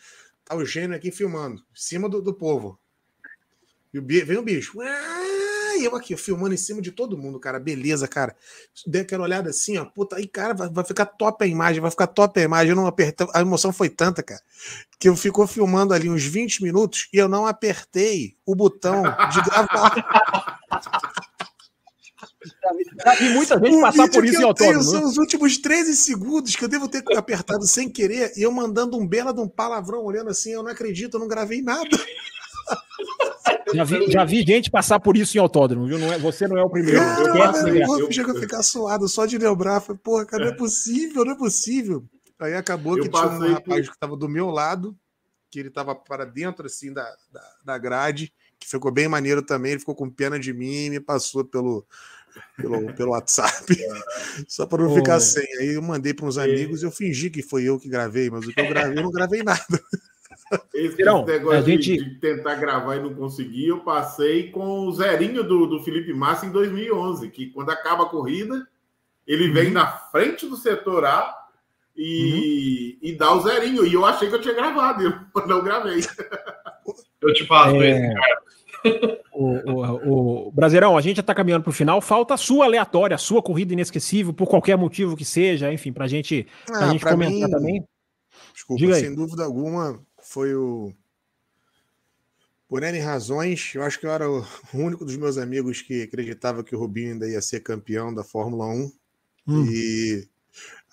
Tá o gênio aqui filmando, em cima do, do povo. E o... vem o bicho. Ah! E eu aqui, filmando em cima de todo mundo, cara. Beleza, cara. Dei aquela olhada assim, ó. Puta, aí, cara, vai, vai ficar top a imagem, vai ficar top a imagem. Eu não apertei. A emoção foi tanta, cara, que eu ficou filmando ali uns 20 minutos e eu não apertei o botão de gravar. Já vi muita gente o passar por isso em autódromo. São os últimos 13 segundos que eu devo ter apertado sem querer e eu mandando um bela de um palavrão, olhando assim, eu não acredito, eu não gravei nada. Já vi, já vi gente passar por isso em autódromo, viu? Não é, você não é o primeiro. Cara, eu, eu, chego a ficar suado só de lembrar. Falei, porra, cara, não é possível, não é possível. Aí acabou que tinha um rapaz que estava do meu lado, que ele estava para dentro assim da, da, da, grade, que ficou bem maneiro também. Ele ficou com pena de mim e me passou pelo, pelo, pelo WhatsApp, só para não ficar sem. Aí eu mandei para uns amigos e eu fingi que foi eu que gravei, mas o que eu gravei, eu não gravei nada. Esse, Virão, negócio gente... de, de, tentar gravar e não conseguir, eu passei com o zerinho do, do Felipe Massa em 2011, que quando acaba a corrida, ele vem uhum. na frente do setor A e, uhum. e dá o zerinho. E eu achei que eu tinha gravado, eu não gravei. Eu te passo é... O, o, o, Brasileirão, a gente já está caminhando para o final. Falta a sua aleatória, a sua corrida inesquecível, por qualquer motivo que seja, enfim, para gente, ah, gente comentar mim, também. Desculpa, sem dúvida alguma, foi o. Por N razões, eu acho que eu era o único dos meus amigos que acreditava que o Rubinho ainda ia ser campeão da Fórmula 1. Hum. E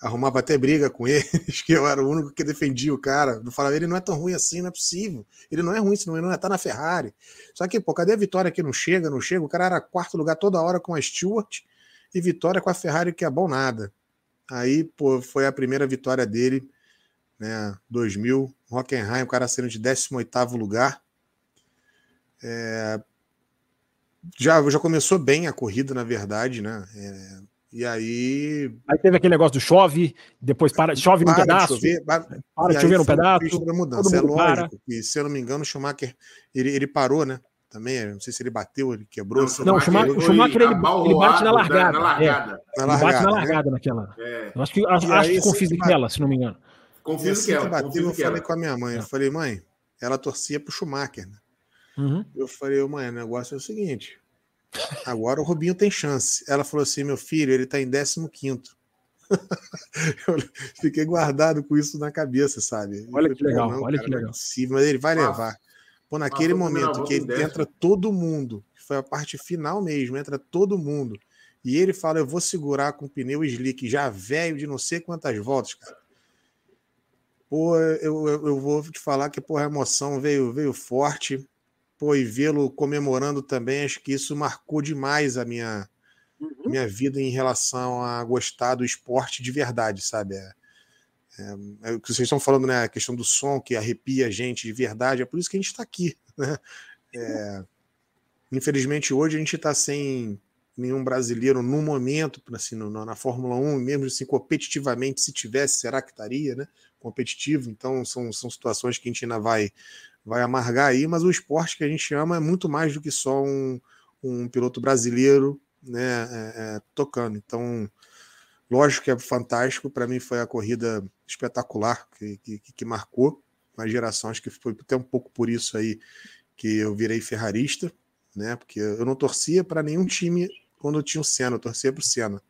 arrumava até briga com eles, que eu era o único que defendia o cara. Eu falava, ele não é tão ruim assim, não é possível. Ele não é ruim, senão ele não é, tá na Ferrari. Só que, pô, cadê a vitória que não chega, não chega? O cara era quarto lugar toda hora com a Stewart e vitória com a Ferrari, que é bom nada. Aí, pô, foi a primeira vitória dele né? 2000, Hockenheim, o cara saindo de 18º lugar. É, já, já começou bem a corrida, na verdade, né? É, e aí. Aí teve aquele negócio do chove, depois para, chove para num pedaço. De chover, para, para de chover num pedaço. Da mudança. É lógico para. que, se eu não me engano, o Schumacher ele, ele parou, né? Também, não sei se ele bateu, ele quebrou. Não, o Schumacher, o Schumacher ele, ele, bate na largada. Na largada. É, na largada. Ele bate na largada né? naquela. É. Eu acho que, acho, acho que com Fisichella, se não me engano. Confio assim que, ela, bateu, eu falei com a minha mãe. Eu é. falei, mãe, ela torcia pro Schumacher. Né? Uhum. Eu falei, mãe, o negócio é o seguinte. Agora o Rubinho tem chance. Ela falou assim: meu filho, ele tá em 15. eu fiquei guardado com isso na cabeça, sabe? Olha falei, que legal, não, olha cara, que legal. É possível, mas ele vai levar. Pô, naquele momento que ele entra todo mundo, que foi a parte final mesmo, entra todo mundo, e ele fala: Eu vou segurar com pneu slick já velho de não sei quantas voltas, cara. Pô, eu, eu, eu vou te falar que pô, a emoção veio, veio forte. Pô, e vê-lo comemorando também, acho que isso marcou demais a minha, uhum. minha vida em relação a gostar do esporte de verdade, sabe? É, é, é o que vocês estão falando, né? A questão do som que arrepia a gente de verdade, é por isso que a gente está aqui. Né? É, infelizmente, hoje a gente está sem nenhum brasileiro no momento, assim, no, na Fórmula 1, mesmo assim, competitivamente, se tivesse, será que estaria, né? Competitivo, então são, são situações que a gente ainda vai, vai amargar aí, mas o esporte que a gente ama é muito mais do que só um, um piloto brasileiro né, é, é, tocando. Então, lógico que é fantástico, para mim foi a corrida espetacular que, que, que marcou uma geração, acho que foi até um pouco por isso aí que eu virei ferrarista, né? Porque eu não torcia para nenhum time quando tinha o Senna, eu torcia para o Senna.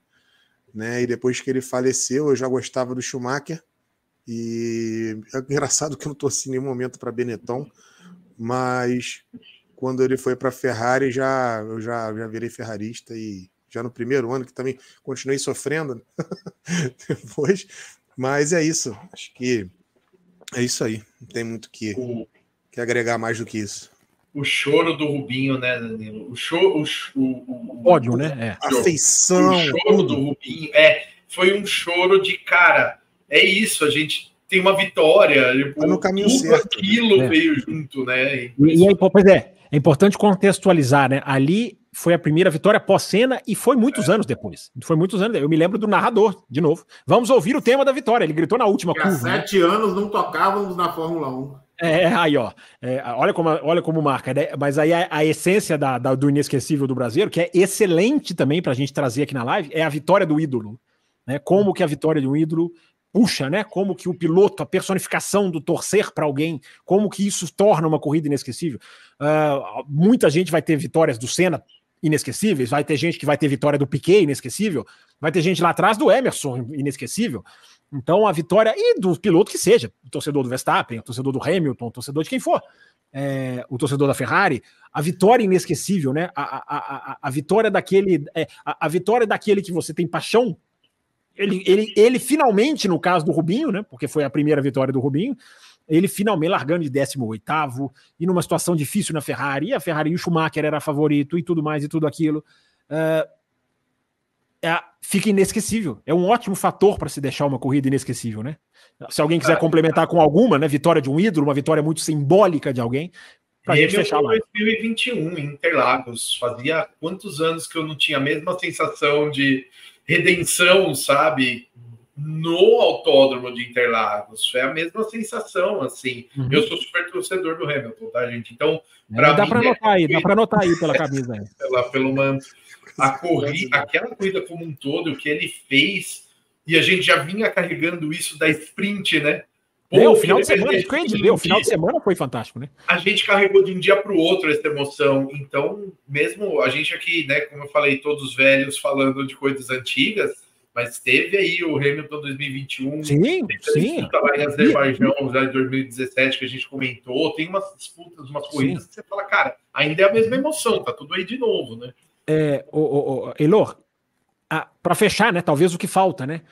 Né? E depois que ele faleceu, eu já gostava do Schumacher. E é engraçado que eu não torci em nenhum momento para Benetton, mas quando ele foi para a Ferrari, já, eu já, já virei ferrarista e já no primeiro ano, que também continuei sofrendo né? depois. Mas é isso, acho que é isso aí. Não tem muito que, que agregar mais do que isso o choro do Rubinho, né, Danilo? O choro. O, o, o ódio, né? É. A feição. O choro do Rubinho. É, foi um choro de cara. É isso, a gente tem uma vitória. Tipo, no caminho tudo certo. aquilo é. veio junto, né? E, e é, pois é, é importante contextualizar, né? Ali foi a primeira vitória pós-cena e foi muitos é. anos depois. Foi muitos anos. Eu me lembro do narrador, de novo. Vamos ouvir o tema da vitória. Ele gritou na última curva. Há né? sete né? anos não tocávamos na Fórmula 1. É, aí, ó. É, olha, como, olha como marca, né? Mas aí a, a essência da, da, do inesquecível do brasileiro, que é excelente também para a gente trazer aqui na live, é a vitória do ídolo. Né? Como que a vitória de um ídolo puxa, né? Como que o piloto, a personificação do torcer para alguém, como que isso torna uma corrida inesquecível. Uh, muita gente vai ter vitórias do Senna inesquecíveis, vai ter gente que vai ter vitória do Piquet inesquecível, vai ter gente lá atrás do Emerson inesquecível. Então, a vitória, e do piloto que seja, o torcedor do Verstappen, o torcedor do Hamilton, o torcedor de quem for, é, o torcedor da Ferrari, a vitória inesquecível, né? A, a, a, a vitória daquele. É, a, a, vitória daquele que você tem paixão. Ele, ele, ele finalmente, no caso do Rubinho, né? Porque foi a primeira vitória do Rubinho, ele finalmente largando de 18 e numa situação difícil na Ferrari, e a Ferrari e o Schumacher era favorito e tudo mais e tudo aquilo. Uh, é, fica inesquecível. É um ótimo fator para se deixar uma corrida inesquecível, né? Se alguém quiser complementar com alguma, né? Vitória de um ídolo, uma vitória muito simbólica de alguém. Pra gente fechar lá. 2021 em Interlagos. Fazia quantos anos que eu não tinha a mesma sensação de redenção, sabe? No autódromo de Interlagos. Foi a mesma sensação, assim. Uhum. Eu sou super torcedor do Hamilton, tá, gente? Então, é, dá para é anotar aí, dá para anotar aí pela camisa. pela, pelo manto a corrida, aquela corrida como um todo, o que ele fez, e a gente já vinha carregando isso da sprint, né? Pô, é, o final de semana, o final de semana foi fantástico, né? A gente carregou de um dia para o outro essa emoção. Então, mesmo a gente aqui, né, como eu falei, todos velhos falando de coisas antigas, mas teve aí o Hamilton 2021. Sim, sim. Lá em Azerbaijão, já em 2017, que a gente comentou. Tem umas disputas, umas corridas sim. que você fala, cara, ainda é a mesma emoção, tá tudo aí de novo, né? É, o, o, o, Elor, para fechar, né? Talvez o que falta, né?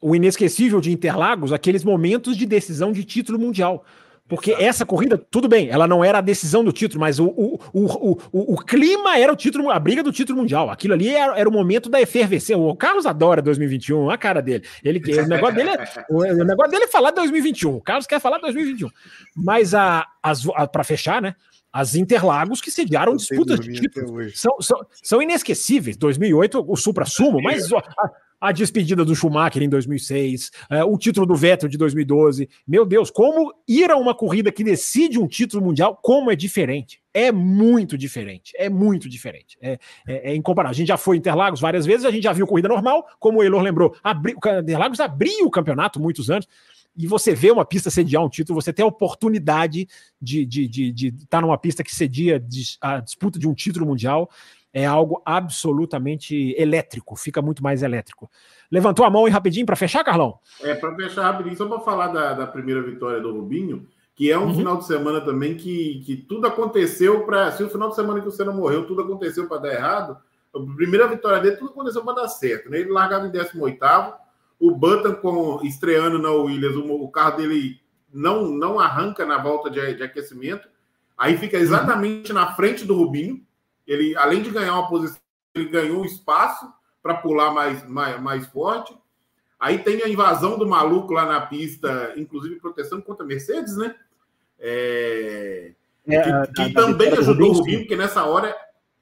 O inesquecível de Interlagos, aqueles momentos de decisão de título mundial. Porque Exato. essa corrida, tudo bem, ela não era a decisão do título, mas o, o, o, o, o clima era o título, a briga do título mundial. Aquilo ali era, era o momento da efervescência. O Carlos adora 2021, a cara dele. Ele, o, negócio dele é, o, negócio dele é falar 2021. O Carlos quer falar 2021. Mas a, a para fechar, né? As Interlagos que sediaram disputas de títulos. São, são, são inesquecíveis. 2008, o Supra-Sumo, mas a, a, despedida do Schumacher em 2006, é, o título do Vettel de 2012. Meu Deus, como ir a uma corrida que decide um título mundial, como é diferente. É muito diferente, é muito diferente. É, é, é incomparável. A gente já foi Interlagos várias vezes, a gente já viu corrida normal, como o Elor lembrou. Abri, o Interlagos abriu o campeonato muitos anos e você vê uma pista sediar um título, você tem a oportunidade de estar de, de, de, de tá numa pista que cedia a disputa de um título mundial, é algo absolutamente elétrico, fica muito mais elétrico. Levantou a mão e rapidinho para fechar, Carlão? É, para fechar rapidinho, só para falar da, da, primeira vitória do Rubinho, que é um uhum. final de semana também que, que tudo aconteceu para. Se o final de semana que o Senna morreu, tudo aconteceu para dar errado, a primeira vitória dele, tudo aconteceu para dar certo. Né? Ele largava em 18 o Button com, estreando na Williams, o, carro dele não, não arranca na volta de, de aquecimento. Aí fica exatamente uhum. na frente do Rubinho. Ele, além de ganhar uma posição, ele ganhou um espaço para pular mais, mais, mais forte. Aí tem a invasão do maluco lá na pista, inclusive proteção contra a Mercedes, né? É... É, que, que também ajudou o Rubinho, porque nessa hora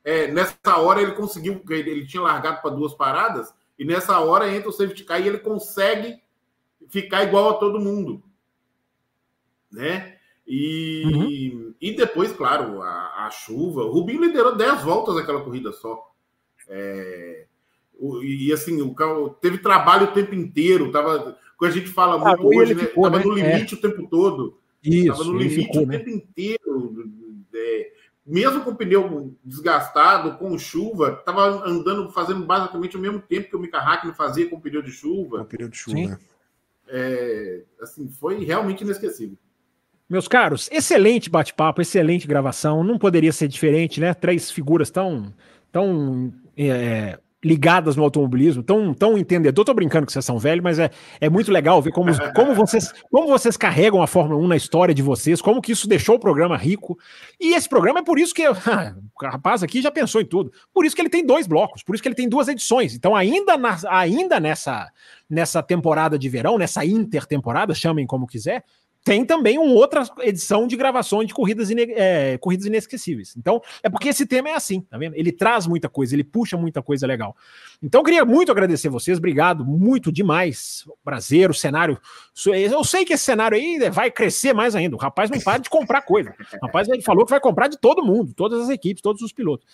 é, nessa hora ele conseguiu, ele, ele tinha largado para duas paradas, e nessa hora entra o safety car e ele consegue ficar igual a todo mundo. Né? E, uhum. e depois, claro, a, a, chuva. O Rubinho liderou 10 voltas naquela corrida só. É, e assim, o carro teve trabalho o tempo inteiro. Tava, quando a gente fala ah, muito hoje, né? Ficou, tava né? no limite é. o tempo todo. Isso, tava no limite ficou, o né? tempo inteiro. É, mesmo com o pneu desgastado, com chuva, tava andando, fazendo basicamente o mesmo tempo que o Mika Hakkinen fazia com o pneu de chuva. Com o pneu de chuva. É, assim, foi realmente inesquecível. Meus caros, excelente bate-papo, excelente gravação. Não poderia ser diferente, né? Três figuras tão, tão é, ligadas no automobilismo, tão, tão entendedor. Tô brincando que vocês são velhos, mas é, é muito legal ver como, como, vocês, como vocês carregam a Fórmula 1 na história de vocês, como que isso deixou o programa rico. E esse programa é por isso que o rapaz aqui já pensou em tudo. Por isso que ele tem dois blocos, por isso que ele tem duas edições. Então, ainda, na, ainda nessa, nessa temporada de verão, nessa intertemporada, chamem como quiser, tem também uma outra edição de gravações de corridas, ine é, corridas inesquecíveis. Então, é porque esse tema é assim, tá vendo? Ele traz muita coisa, ele puxa muita coisa legal. Então, queria muito agradecer vocês, obrigado, muito demais. Prazer, o cenário. Eu sei que esse cenário aí vai crescer mais ainda. O rapaz não para de comprar coisa. O rapaz ele falou que vai comprar de todo mundo, todas as equipes, todos os pilotos.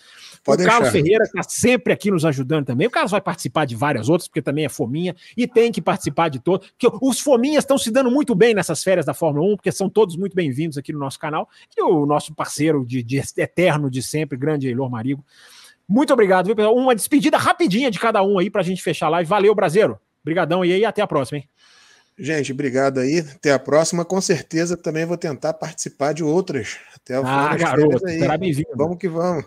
Pode o Carlos Ferreira está sempre aqui nos ajudando também. O Carlos vai participar de várias outras, porque também é fominha, e tem que participar de todos. Os fominhas estão se dando muito bem nessas férias da Fórmula 1, porque são todos muito bem-vindos aqui no nosso canal. E o nosso parceiro de, de eterno de sempre, grande Eilor Marigo. Muito obrigado, viu, pessoal? Uma despedida rapidinha de cada um aí para a gente fechar a live. Valeu, Brasileiro. Obrigadão e aí até a próxima, hein? Gente, obrigado aí. Até a próxima. Com certeza também vou tentar participar de outras. Até o ah, garoto, aí. será bem-vindo. Vamos que vamos.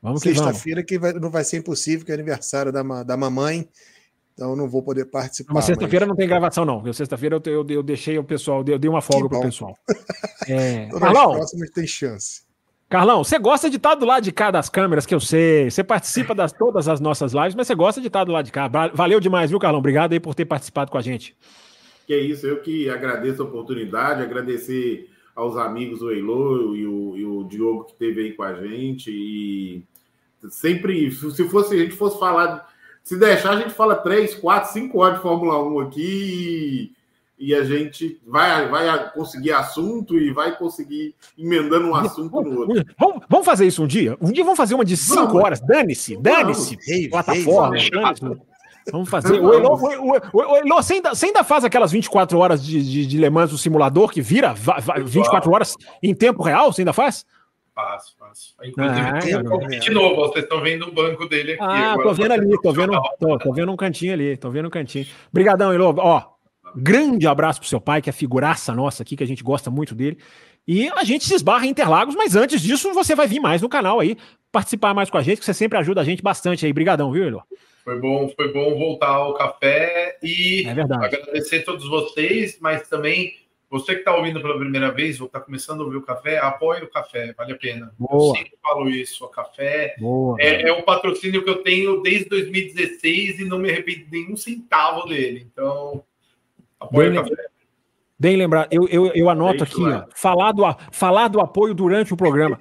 Vamos que Sexta-feira que vai, não vai ser impossível, que é aniversário da, da mamãe. Então não vou poder participar. Mas sexta-feira mas... não tem gravação, não. Sexta-feira eu, eu, eu, deixei o pessoal, eu dei uma folga para o pessoal. É... Carlão, próximas tem chance. Carlão, você gosta de estar do lado de cá das câmeras, que eu sei. Você participa das todas as nossas lives, mas você gosta de estar do lado de cá. Valeu demais, viu, Carlão? Obrigado aí por ter participado com a gente. Que é isso, eu que agradeço a oportunidade, agradecer aos amigos o Elo e o, e o Diogo que esteve aí com a gente. E sempre, se fosse, a gente fosse falar se deixar, a gente fala 3, 4, 5 horas de Fórmula 1 aqui e, e, a gente vai, vai conseguir assunto e vai conseguir emendando um assunto no outro. Vamos, vamos fazer isso um dia? Um dia vamos fazer uma de 5 horas. Dane-se, dane-se. Plataforma, dane Vamos fazer. O Elô, o, o, o você, ainda, você ainda faz aquelas 24 horas de, de, de Le Mans no simulador que vira 24 horas em tempo real? Você ainda faz? Faço, faço. Inclusive, ah, tem um de novo, vocês estão vendo o banco dele aqui. Ah, agora, tô vendo ali, tô vendo, tô, tô, vendo um cantinho ali, tô vendo um cantinho. Obrigadão, Elô. Ó, grande abraço pro seu pai, que é figuraça nossa aqui, que a gente gosta muito dele. E a gente se esbarra em Interlagos, mas antes disso você vai vir mais no canal aí, participar mais com a gente, que você sempre ajuda a gente bastante aí. Obrigadão, viu, Elô? Foi bom, foi bom voltar ao café e é agradecer a todos vocês, mas também você que está ouvindo pela primeira vez ou está começando a ouvir o café, apoie o café, vale a pena. Boa. Eu sempre falo isso, o café Boa, é, é, um patrocínio que eu tenho desde 2016 e não me arrependo nenhum centavo dele. Então, apoie Bem, o café. Bem lembrado, eu, eu, eu anoto aqui, ó, falar, do, falar do apoio durante o programa.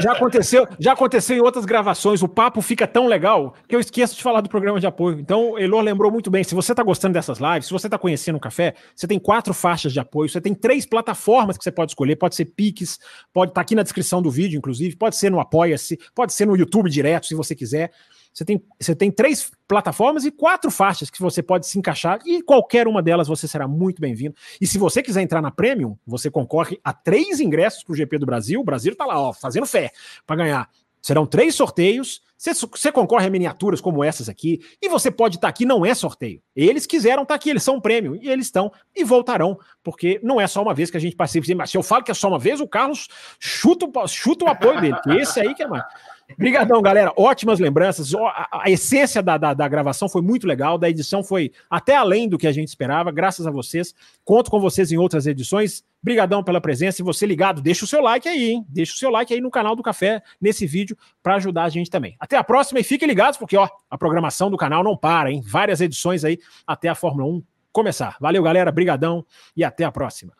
Já aconteceu, já aconteceu em outras gravações, o papo fica tão legal que eu esqueço de falar do programa de apoio. Então, Elor lembrou muito bem. Se você está gostando dessas lives, se você está conhecendo o café, você tem quatro faixas de apoio, você tem três plataformas que você pode escolher. Pode ser Pix, pode estar tá aqui na descrição do vídeo, inclusive, pode ser no Apoia-se, pode ser no YouTube direto, se você quiser. Você tem, você tem três plataformas e quatro faixas que você pode se encaixar e qualquer uma delas você será muito bem-vindo. E se você quiser entrar na Premium, você concorre a três ingressos para o GP do Brasil. O Brasil está lá, ó, fazendo fé para ganhar. Serão três sorteios. Você, concorre a miniaturas como essas aqui. E você pode estar tá aqui, não é sorteio. Eles quiseram estar tá aqui, eles são um. E eles estão e voltarão, porque não é só uma vez que a gente participa. Mas se eu falo que é só uma vez, o Carlos chuta, chuta o apoio dele. esse aí que é mais. Obrigadão, galera. Ótimas lembranças. A, essência da, da, da, gravação foi muito legal. Da edição foi até além do que a gente esperava. Graças a vocês. Conto com vocês em outras edições. Obrigadão pela presença. E você ligado, deixa o seu like aí, hein? Deixa o seu like aí no canal do Café, nesse vídeo, para ajudar a gente também. Até a próxima e fiquem ligados, porque ó, a programação do canal não para, hein? Várias edições aí até a Fórmula 1 começar. Valeu, galera. Brigadão e até a próxima.